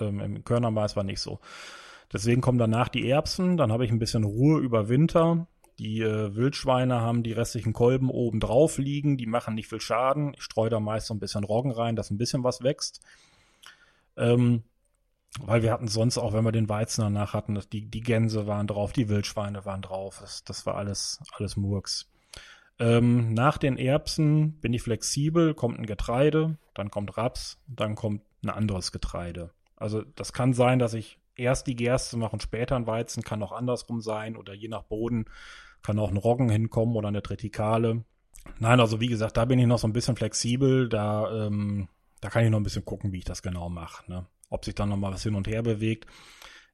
ähm, Im Körnermais war nicht so. Deswegen kommen danach die Erbsen, dann habe ich ein bisschen Ruhe über Winter die äh, Wildschweine haben die restlichen Kolben oben drauf liegen, die machen nicht viel Schaden. Ich streue da meist so ein bisschen Roggen rein, dass ein bisschen was wächst. Ähm, weil wir hatten sonst auch, wenn wir den Weizen danach hatten, die, die Gänse waren drauf, die Wildschweine waren drauf. Das, das war alles, alles Murks. Ähm, nach den Erbsen bin ich flexibel, kommt ein Getreide, dann kommt Raps, dann kommt ein anderes Getreide. Also das kann sein, dass ich erst die Gerste mache und später ein Weizen, kann auch andersrum sein oder je nach Boden kann auch ein Roggen hinkommen oder eine Tritikale. Nein, also wie gesagt, da bin ich noch so ein bisschen flexibel. Da, ähm, da kann ich noch ein bisschen gucken, wie ich das genau mache. Ne? Ob sich dann noch mal was hin und her bewegt.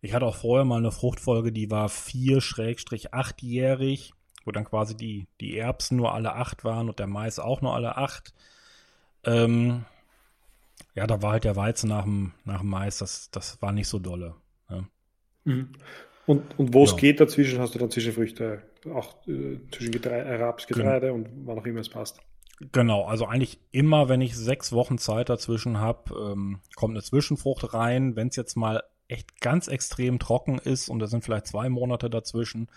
Ich hatte auch vorher mal eine Fruchtfolge, die war 4-8-jährig, wo dann quasi die, die Erbsen nur alle acht waren und der Mais auch nur alle acht. Ähm, ja, da war halt der Weizen nach dem, nach dem Mais, das, das war nicht so dolle. Mhm. Und, und wo es ja. geht dazwischen, hast du dann Zwischenfrüchte, auch äh, zwischen Getreide, äh, Raps, Getreide Gen und wann auch immer es passt. Genau, also eigentlich immer, wenn ich sechs Wochen Zeit dazwischen habe, ähm, kommt eine Zwischenfrucht rein. Wenn es jetzt mal echt ganz extrem trocken ist und da sind vielleicht zwei Monate dazwischen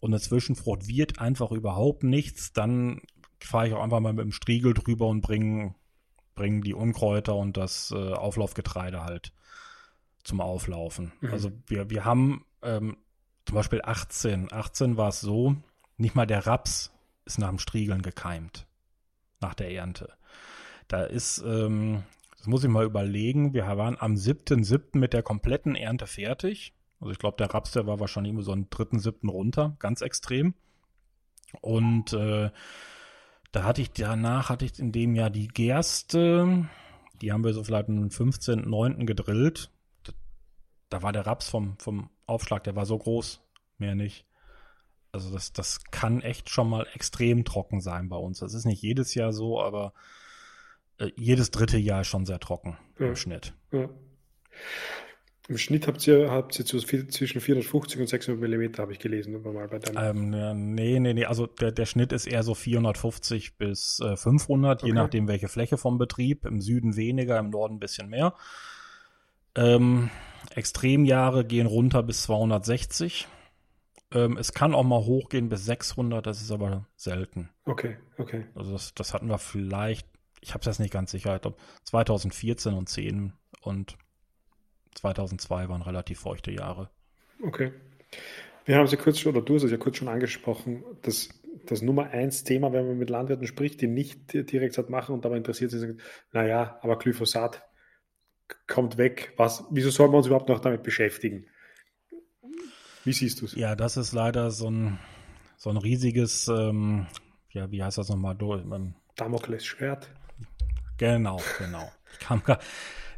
und eine Zwischenfrucht wird einfach überhaupt nichts, dann fahre ich auch einfach mal mit dem Striegel drüber und bringe bring die Unkräuter und das äh, Auflaufgetreide halt zum Auflaufen. Mhm. Also wir, wir haben ähm, zum Beispiel 18. 18 war es so, nicht mal der Raps ist nach dem Striegeln gekeimt. Nach der Ernte. Da ist, ähm, das muss ich mal überlegen, wir waren am 7.7. mit der kompletten Ernte fertig. Also ich glaube, der Raps, der war wahrscheinlich immer so am 3.7. runter, ganz extrem. Und äh, da hatte ich danach, hatte ich in dem Jahr die Gerste, die haben wir so vielleicht am 15.9. gedrillt. Da war der Raps vom, vom Aufschlag, der war so groß, mehr nicht. Also das, das kann echt schon mal extrem trocken sein bei uns. Das ist nicht jedes Jahr so, aber äh, jedes dritte Jahr ist schon sehr trocken ja. im Schnitt. Ja. Im Schnitt habt ihr, habt ihr zwischen 450 und 600 Millimeter, habe ich gelesen, mal bei deinem. Ähm, nee, nee, nee, also der, der Schnitt ist eher so 450 bis äh, 500, okay. je nachdem welche Fläche vom Betrieb. Im Süden weniger, im Norden ein bisschen mehr. Ähm, Extremjahre gehen runter bis 260. Ähm, es kann auch mal hochgehen bis 600, das ist aber selten. Okay, okay. Also das, das hatten wir vielleicht, ich habe es jetzt nicht ganz sicher, ich glaube 2014 und 10 und 2002 waren relativ feuchte Jahre. Okay. Wir haben es ja kurz, oder du hast es ja kurz schon angesprochen, dass das Nummer eins Thema, wenn man mit Landwirten spricht, die nicht direkt satt machen und dabei interessiert sind, naja, aber Glyphosat kommt weg. Was, wieso soll man uns überhaupt noch damit beschäftigen? Wie siehst du es? Ja, das ist leider so ein, so ein riesiges, ähm, ja, wie heißt das nochmal? Damoklesschwert. Genau, genau.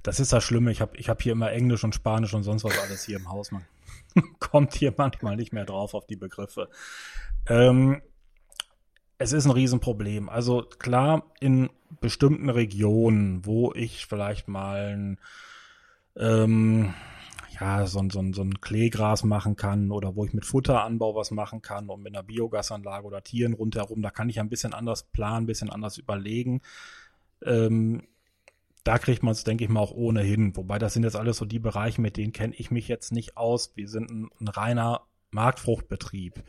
das ist das Schlimme. Ich habe ich hab hier immer Englisch und Spanisch und sonst was alles hier im Haus. Man kommt hier manchmal nicht mehr drauf auf die Begriffe. Ähm, es ist ein Riesenproblem. Also klar, in bestimmten Regionen, wo ich vielleicht mal ein, ähm, ja, so, so, so ein Kleegras machen kann oder wo ich mit Futteranbau was machen kann und mit einer Biogasanlage oder Tieren rundherum, da kann ich ein bisschen anders planen, ein bisschen anders überlegen. Ähm, da kriegt man es, denke ich mal, auch ohnehin. Wobei das sind jetzt alles so die Bereiche, mit denen kenne ich mich jetzt nicht aus. Wir sind ein, ein reiner Marktfruchtbetrieb.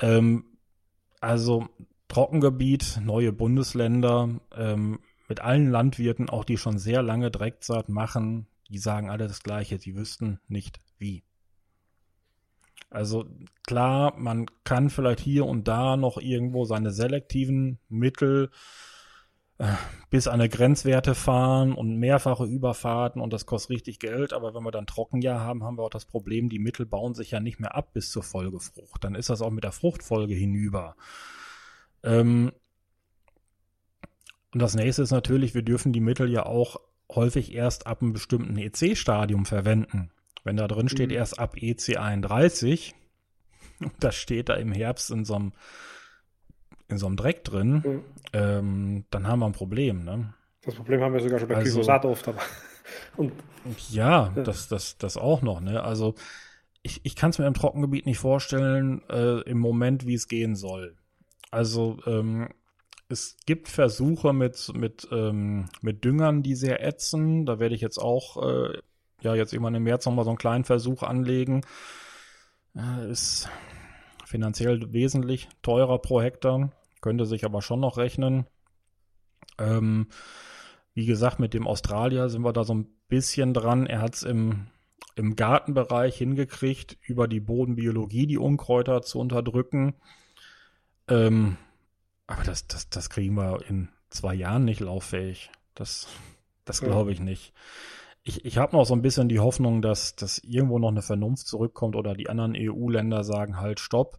Ähm, also Trockengebiet, neue Bundesländer, ähm, mit allen Landwirten, auch die schon sehr lange Direktsaat machen, die sagen alle das Gleiche, sie wüssten nicht wie. Also klar, man kann vielleicht hier und da noch irgendwo seine selektiven Mittel äh, bis an eine Grenzwerte fahren und mehrfache Überfahrten und das kostet richtig Geld, aber wenn wir dann Trockenjahr haben, haben wir auch das Problem, die Mittel bauen sich ja nicht mehr ab bis zur Folgefrucht. Dann ist das auch mit der Fruchtfolge hinüber. Ähm, und das nächste ist natürlich, wir dürfen die Mittel ja auch häufig erst ab einem bestimmten EC-Stadium verwenden. Wenn da drin steht, mhm. erst ab EC 31, das steht da im Herbst in so einem, in so einem Dreck drin, mhm. ähm, dann haben wir ein Problem. Ne? Das Problem haben wir sogar schon bei also, Glyphosat oft. Aber und, ja, ja, Das, das, das auch noch. Ne? Also ich, ich kann es mir im Trockengebiet nicht vorstellen, äh, im Moment, wie es gehen soll. Also ähm, es gibt Versuche mit, mit, ähm, mit Düngern, die sehr ätzen. Da werde ich jetzt auch, äh, ja, jetzt irgendwann im März nochmal so einen kleinen Versuch anlegen. Äh, ist finanziell wesentlich teurer pro Hektar, könnte sich aber schon noch rechnen. Ähm, wie gesagt, mit dem Australier sind wir da so ein bisschen dran. Er hat es im, im Gartenbereich hingekriegt, über die Bodenbiologie die Unkräuter zu unterdrücken. Ähm, aber das, das, das kriegen wir in zwei Jahren nicht lauffähig. Das, das glaube ich nicht. Ich, ich habe noch so ein bisschen die Hoffnung, dass, dass irgendwo noch eine Vernunft zurückkommt oder die anderen EU-Länder sagen halt Stopp.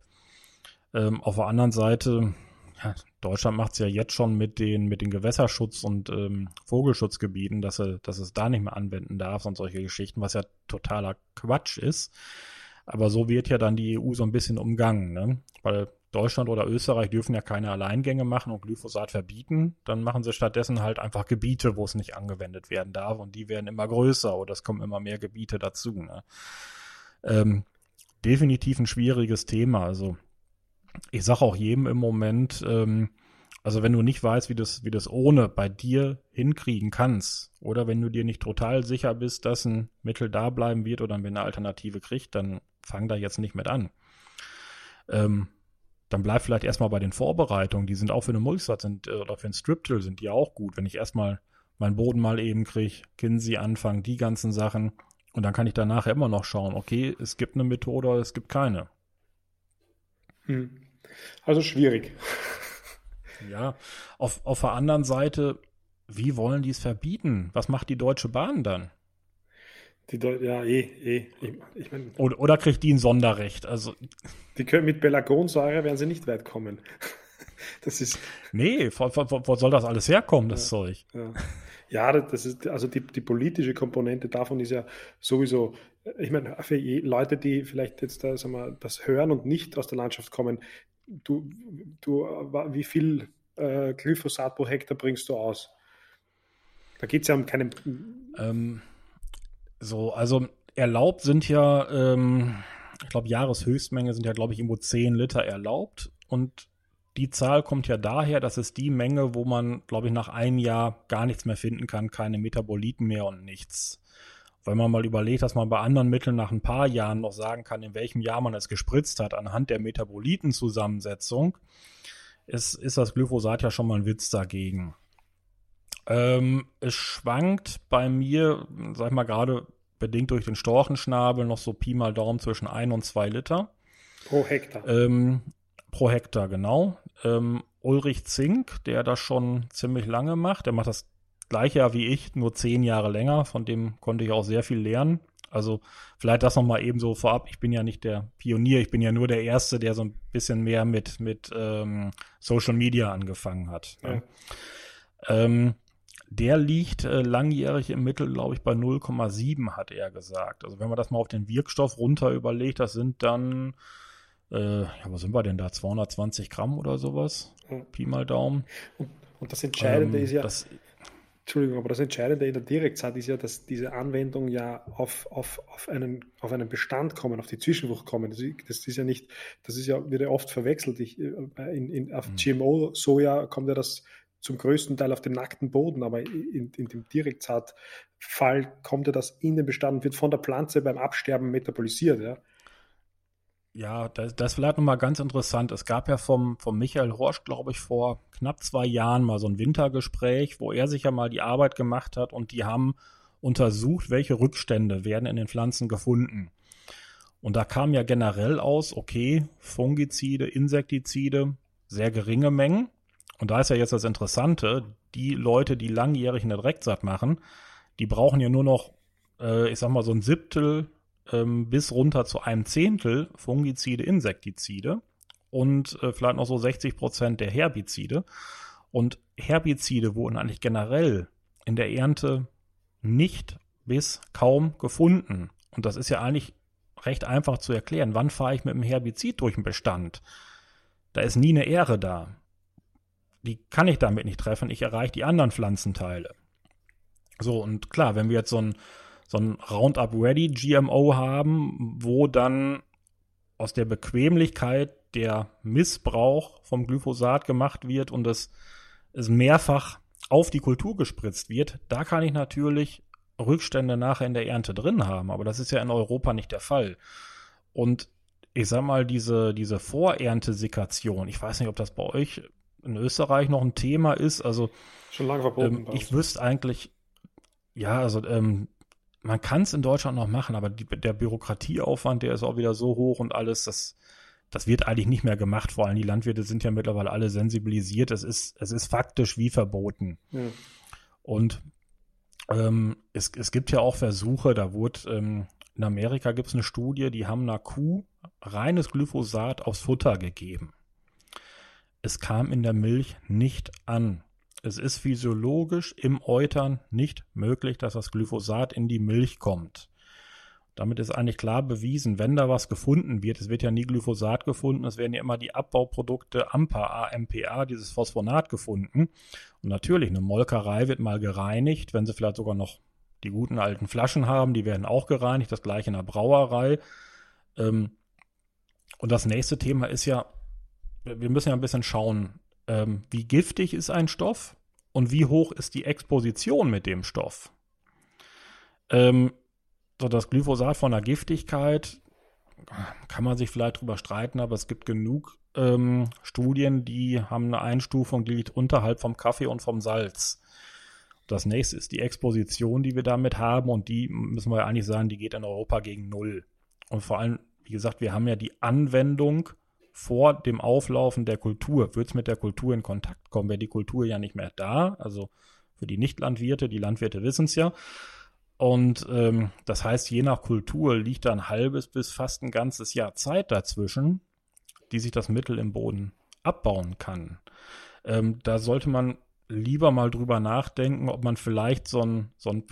Ähm, auf der anderen Seite, ja, Deutschland macht es ja jetzt schon mit den, mit den Gewässerschutz- und ähm, Vogelschutzgebieten, dass, er, dass es da nicht mehr anwenden darf und solche Geschichten, was ja totaler Quatsch ist. Aber so wird ja dann die EU so ein bisschen umgangen, ne? Weil Deutschland oder Österreich dürfen ja keine Alleingänge machen und Glyphosat verbieten. Dann machen sie stattdessen halt einfach Gebiete, wo es nicht angewendet werden darf und die werden immer größer oder es kommen immer mehr Gebiete dazu. Ne? Ähm, definitiv ein schwieriges Thema. Also ich sage auch jedem im Moment, ähm, also wenn du nicht weißt, wie das, wie das ohne bei dir hinkriegen kannst, oder wenn du dir nicht total sicher bist, dass ein Mittel da bleiben wird oder wenn eine Alternative kriegt, dann fang da jetzt nicht mit an. Ähm, dann bleib vielleicht erstmal bei den Vorbereitungen. Die sind auch für eine Mulchsatz sind, äh, oder für ein Striptill sind die auch gut. Wenn ich erstmal meinen Boden mal eben kriege, Kinsey anfangen, die ganzen Sachen. Und dann kann ich danach immer noch schauen, okay, es gibt eine Methode oder es gibt keine. Hm. Also schwierig. Ja, auf, auf der anderen Seite, wie wollen die es verbieten? Was macht die Deutsche Bahn dann? Die Deu ja, eh, eh. Ich, ich mein, oder, oder kriegt die ein Sonderrecht? Also, die können mit Pelargonsäure werden sie nicht weit kommen. Das ist. Nee, wo, wo, wo soll das alles herkommen, das ja, Zeug? Ja. ja, das ist, also die, die politische Komponente davon ist ja sowieso, ich meine, für Leute, die vielleicht jetzt da, sagen wir, das hören und nicht aus der Landschaft kommen, du, du wie viel äh, Glyphosat pro Hektar bringst du aus? Da geht es ja um keinen. Ähm, so, also erlaubt sind ja, ähm, ich glaube, Jahreshöchstmenge sind ja, glaube ich, irgendwo 10 Liter erlaubt. Und die Zahl kommt ja daher, dass es die Menge, wo man, glaube ich, nach einem Jahr gar nichts mehr finden kann, keine Metaboliten mehr und nichts. Wenn man mal überlegt, dass man bei anderen Mitteln nach ein paar Jahren noch sagen kann, in welchem Jahr man es gespritzt hat, anhand der Metabolitenzusammensetzung, ist, ist das Glyphosat ja schon mal ein Witz dagegen. Ähm, es schwankt bei mir, sag ich mal, gerade bedingt durch den Storchenschnabel noch so Pi mal Daumen zwischen 1 und 2 Liter. Pro Hektar. Ähm, pro Hektar, genau. Ähm, Ulrich Zink, der das schon ziemlich lange macht, der macht das gleiche Jahr wie ich, nur zehn Jahre länger, von dem konnte ich auch sehr viel lernen. Also vielleicht das nochmal eben so vorab. Ich bin ja nicht der Pionier, ich bin ja nur der Erste, der so ein bisschen mehr mit, mit ähm, Social Media angefangen hat. Ne? Ja. Ähm, der liegt äh, langjährig im Mittel, glaube ich, bei 0,7, hat er gesagt. Also wenn man das mal auf den Wirkstoff runter überlegt, das sind dann, äh, ja, was sind wir denn da, 220 Gramm oder sowas? Ja. Pi mal Daumen. Und, und das Entscheidende ähm, ist ja, das, Entschuldigung, aber das Entscheidende in der Direktzeit ist ja, dass diese Anwendung ja auf, auf, auf, einen, auf einen Bestand kommen, auf die Zwischenwucht kommen. Das ist, das ist ja nicht, das ist ja, wird ja oft verwechselt. Ich, äh, in, in, auf mhm. GMO-Soja kommt ja das zum größten Teil auf dem nackten Boden, aber in, in dem Direktsaatfall kommt ja das in den Bestand, wird von der Pflanze beim Absterben metabolisiert. Ja. Ja, das, das ist vielleicht nochmal ganz interessant. Es gab ja vom, vom Michael Horsch, glaube ich, vor knapp zwei Jahren mal so ein Wintergespräch, wo er sich ja mal die Arbeit gemacht hat und die haben untersucht, welche Rückstände werden in den Pflanzen gefunden. Und da kam ja generell aus, okay, Fungizide, Insektizide, sehr geringe Mengen. Und da ist ja jetzt das Interessante, die Leute, die langjährig eine Direktsaat machen, die brauchen ja nur noch, äh, ich sag mal, so ein Siebtel ähm, bis runter zu einem Zehntel Fungizide, Insektizide und äh, vielleicht noch so 60 Prozent der Herbizide. Und Herbizide wurden eigentlich generell in der Ernte nicht bis kaum gefunden. Und das ist ja eigentlich recht einfach zu erklären. Wann fahre ich mit einem Herbizid durch den Bestand? Da ist nie eine Ähre da. Die kann ich damit nicht treffen. Ich erreiche die anderen Pflanzenteile. So, und klar, wenn wir jetzt so ein so ein Roundup Ready GMO haben, wo dann aus der Bequemlichkeit der Missbrauch vom Glyphosat gemacht wird und es, es mehrfach auf die Kultur gespritzt wird, da kann ich natürlich Rückstände nachher in der Ernte drin haben. Aber das ist ja in Europa nicht der Fall. Und ich sag mal, diese, diese Vorerntesikation, ich weiß nicht, ob das bei euch in Österreich noch ein Thema ist. Also schon lange verboten. Ähm, ich wüsste eigentlich, ja, also ähm, man kann es in Deutschland noch machen, aber die, der Bürokratieaufwand, der ist auch wieder so hoch und alles, das, das wird eigentlich nicht mehr gemacht. Vor allem die Landwirte sind ja mittlerweile alle sensibilisiert. Es ist, es ist faktisch wie verboten. Ja. Und ähm, es, es gibt ja auch Versuche, da wurde ähm, in Amerika gibt es eine Studie, die haben einer Kuh reines Glyphosat aufs Futter gegeben. Es kam in der Milch nicht an. Es ist physiologisch im Eutern nicht möglich, dass das Glyphosat in die Milch kommt. Damit ist eigentlich klar bewiesen, wenn da was gefunden wird, es wird ja nie Glyphosat gefunden, es werden ja immer die Abbauprodukte AMPA, AMPA, dieses Phosphonat gefunden. Und natürlich, eine Molkerei wird mal gereinigt, wenn sie vielleicht sogar noch die guten alten Flaschen haben, die werden auch gereinigt, das gleiche in der Brauerei. Ähm, und das nächste Thema ist ja, wir müssen ja ein bisschen schauen, ähm, wie giftig ist ein Stoff und wie hoch ist die Exposition mit dem Stoff. Ähm, so das Glyphosat von der Giftigkeit kann man sich vielleicht drüber streiten, aber es gibt genug ähm, Studien, die haben eine Einstufung, die liegt unterhalb vom Kaffee und vom Salz. Das nächste ist die Exposition, die wir damit haben und die müssen wir eigentlich sagen, die geht in Europa gegen Null. Und vor allem, wie gesagt, wir haben ja die Anwendung vor dem Auflaufen der Kultur. Wird es mit der Kultur in Kontakt kommen, wäre die Kultur ja nicht mehr da. Also für die Nicht-Landwirte, die Landwirte wissen es ja. Und ähm, das heißt, je nach Kultur liegt da ein halbes bis fast ein ganzes Jahr Zeit dazwischen, die sich das Mittel im Boden abbauen kann. Ähm, da sollte man lieber mal drüber nachdenken, ob man vielleicht so ein, so ein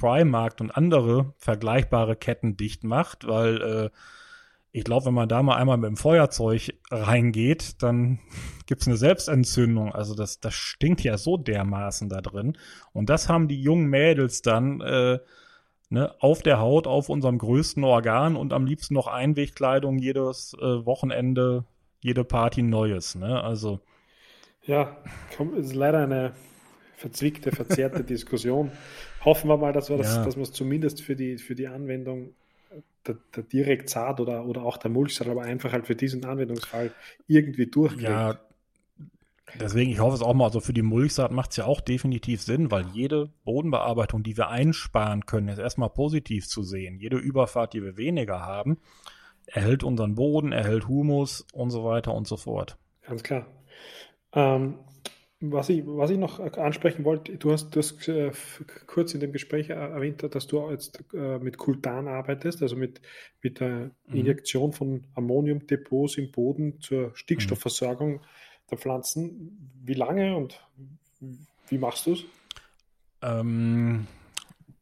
und andere vergleichbare Ketten dicht macht, weil äh, ich glaube, wenn man da mal einmal mit dem Feuerzeug reingeht, dann gibt's eine Selbstentzündung. Also das, das stinkt ja so dermaßen da drin. Und das haben die jungen Mädels dann äh, ne, auf der Haut, auf unserem größten Organ und am liebsten noch Einwegkleidung jedes äh, Wochenende, jede Party Neues. Ne? Also ja, komm, ist leider eine verzwickte, verzerrte Diskussion. Hoffen wir mal, dass wir das, ja. dass wir es zumindest für die, für die Anwendung der, der Direktsaat oder, oder auch der Mulchsaat, aber einfach halt für diesen Anwendungsfall irgendwie durchkriegt. Ja, deswegen, ich hoffe es auch mal, also für die Mulchsaat macht es ja auch definitiv Sinn, weil jede Bodenbearbeitung, die wir einsparen können, ist erstmal positiv zu sehen. Jede Überfahrt, die wir weniger haben, erhält unseren Boden, erhält Humus und so weiter und so fort. Ganz klar. Ähm, was ich, was ich noch ansprechen wollte, du hast, du hast äh, kurz in dem Gespräch erwähnt, dass du jetzt äh, mit Kultan arbeitest, also mit, mit der mhm. Injektion von Ammoniumdepots im Boden zur Stickstoffversorgung mhm. der Pflanzen. Wie lange und wie machst du es? Ähm,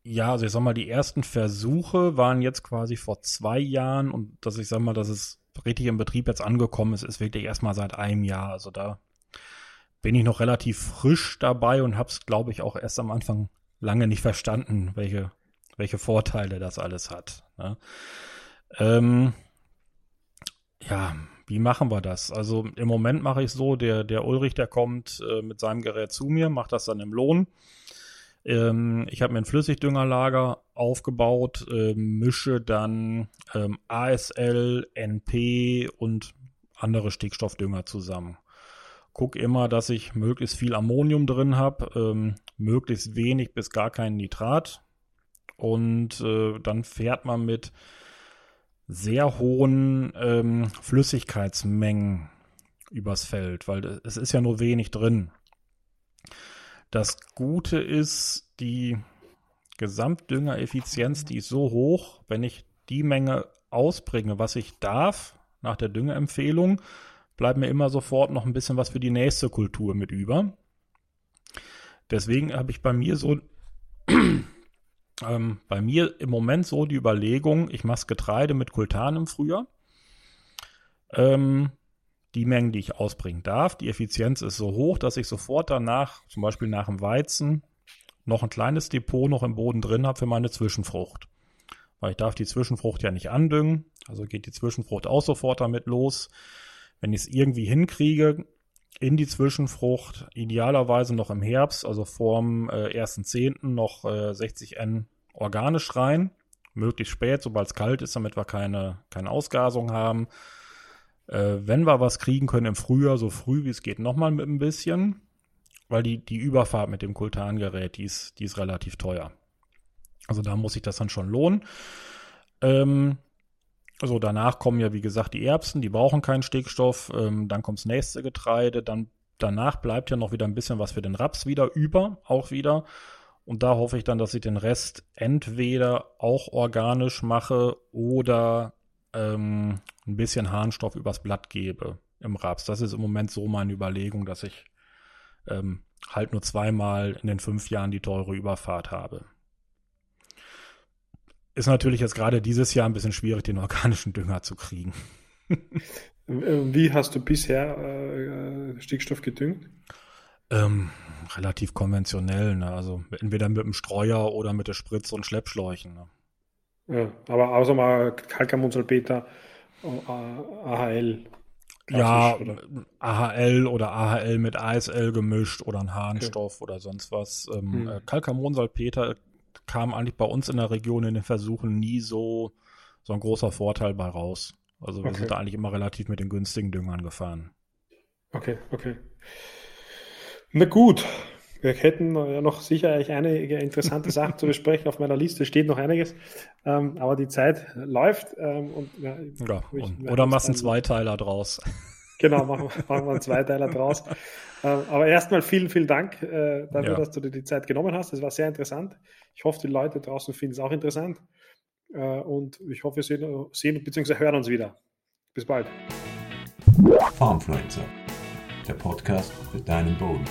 ja, also ich sag mal, die ersten Versuche waren jetzt quasi vor zwei Jahren und dass ich sag mal, dass es richtig im Betrieb jetzt angekommen ist, ist wirklich erstmal seit einem Jahr. Also da bin ich noch relativ frisch dabei und habe es, glaube ich, auch erst am Anfang lange nicht verstanden, welche, welche Vorteile das alles hat. Ne? Ähm, ja, wie machen wir das? Also im Moment mache ich so, der, der Ulrich, der kommt äh, mit seinem Gerät zu mir, macht das dann im Lohn. Ähm, ich habe mir ein Flüssigdüngerlager aufgebaut, äh, mische dann ähm, ASL, NP und andere Stickstoffdünger zusammen gucke immer, dass ich möglichst viel Ammonium drin habe, ähm, möglichst wenig bis gar kein Nitrat. Und äh, dann fährt man mit sehr hohen ähm, Flüssigkeitsmengen übers Feld, weil es ist ja nur wenig drin. Das Gute ist, die Gesamtdüngereffizienz, die ist so hoch, wenn ich die Menge ausbringe, was ich darf nach der Düngeempfehlung, bleibt mir immer sofort noch ein bisschen was für die nächste Kultur mit über. Deswegen habe ich bei mir so ähm, bei mir im Moment so die Überlegung, ich mache Getreide mit Kultan im Frühjahr. Ähm, die Mengen, die ich ausbringen darf, die Effizienz ist so hoch, dass ich sofort danach, zum Beispiel nach dem Weizen, noch ein kleines Depot noch im Boden drin habe für meine Zwischenfrucht. Weil ich darf die Zwischenfrucht ja nicht andüngen, also geht die Zwischenfrucht auch sofort damit los wenn ich es irgendwie hinkriege, in die Zwischenfrucht, idealerweise noch im Herbst, also vorm äh, 1.10. noch äh, 60 N organisch rein. Möglichst spät, sobald es kalt ist, damit wir keine, keine Ausgasung haben. Äh, wenn wir was kriegen können im Frühjahr, so früh wie es geht, nochmal mit ein bisschen. Weil die, die Überfahrt mit dem Kultangerät, die ist, die ist relativ teuer. Also da muss sich das dann schon lohnen. Ähm, also danach kommen ja, wie gesagt, die Erbsen, die brauchen keinen Stickstoff. Ähm, dann kommt das nächste Getreide. Dann danach bleibt ja noch wieder ein bisschen was für den Raps wieder über, auch wieder. Und da hoffe ich dann, dass ich den Rest entweder auch organisch mache oder ähm, ein bisschen Harnstoff übers Blatt gebe im Raps. Das ist im Moment so meine Überlegung, dass ich ähm, halt nur zweimal in den fünf Jahren die teure Überfahrt habe. Ist natürlich jetzt gerade dieses Jahr ein bisschen schwierig, den organischen Dünger zu kriegen. Wie hast du bisher äh, Stickstoff gedüngt? Ähm, relativ konventionell, ne? also entweder mit dem Streuer oder mit der Spritze und Schleppschläuchen. Ne? Ja, aber außer mal Kalkamunsalpeter, AHL. Ja, oder? AHL oder AHL mit ASL gemischt oder ein Harnstoff okay. oder sonst was. Ähm, hm. Äh, Kalkamonsalpeter kam eigentlich bei uns in der Region in den Versuchen nie so, so ein großer Vorteil bei raus. Also wir okay. sind da eigentlich immer relativ mit den günstigen Düngern gefahren. Okay, okay. Na gut, wir hätten ja noch sicher einige interessante Sachen zu besprechen. Auf meiner Liste steht noch einiges, ähm, aber die Zeit läuft. Ähm, und, ja, ja und, oder machst einen Zweiteiler draus. Genau, machen, machen wir einen Zweiteiler draus. Ähm, aber erstmal vielen, vielen Dank äh, dafür, ja. dass du dir die Zeit genommen hast. Das war sehr interessant. Ich hoffe, die Leute draußen finden es auch interessant. Äh, und ich hoffe, wir sehen, sehen bzw. hören uns wieder. Bis bald. Farmfluencer, der Podcast für deinen Boden.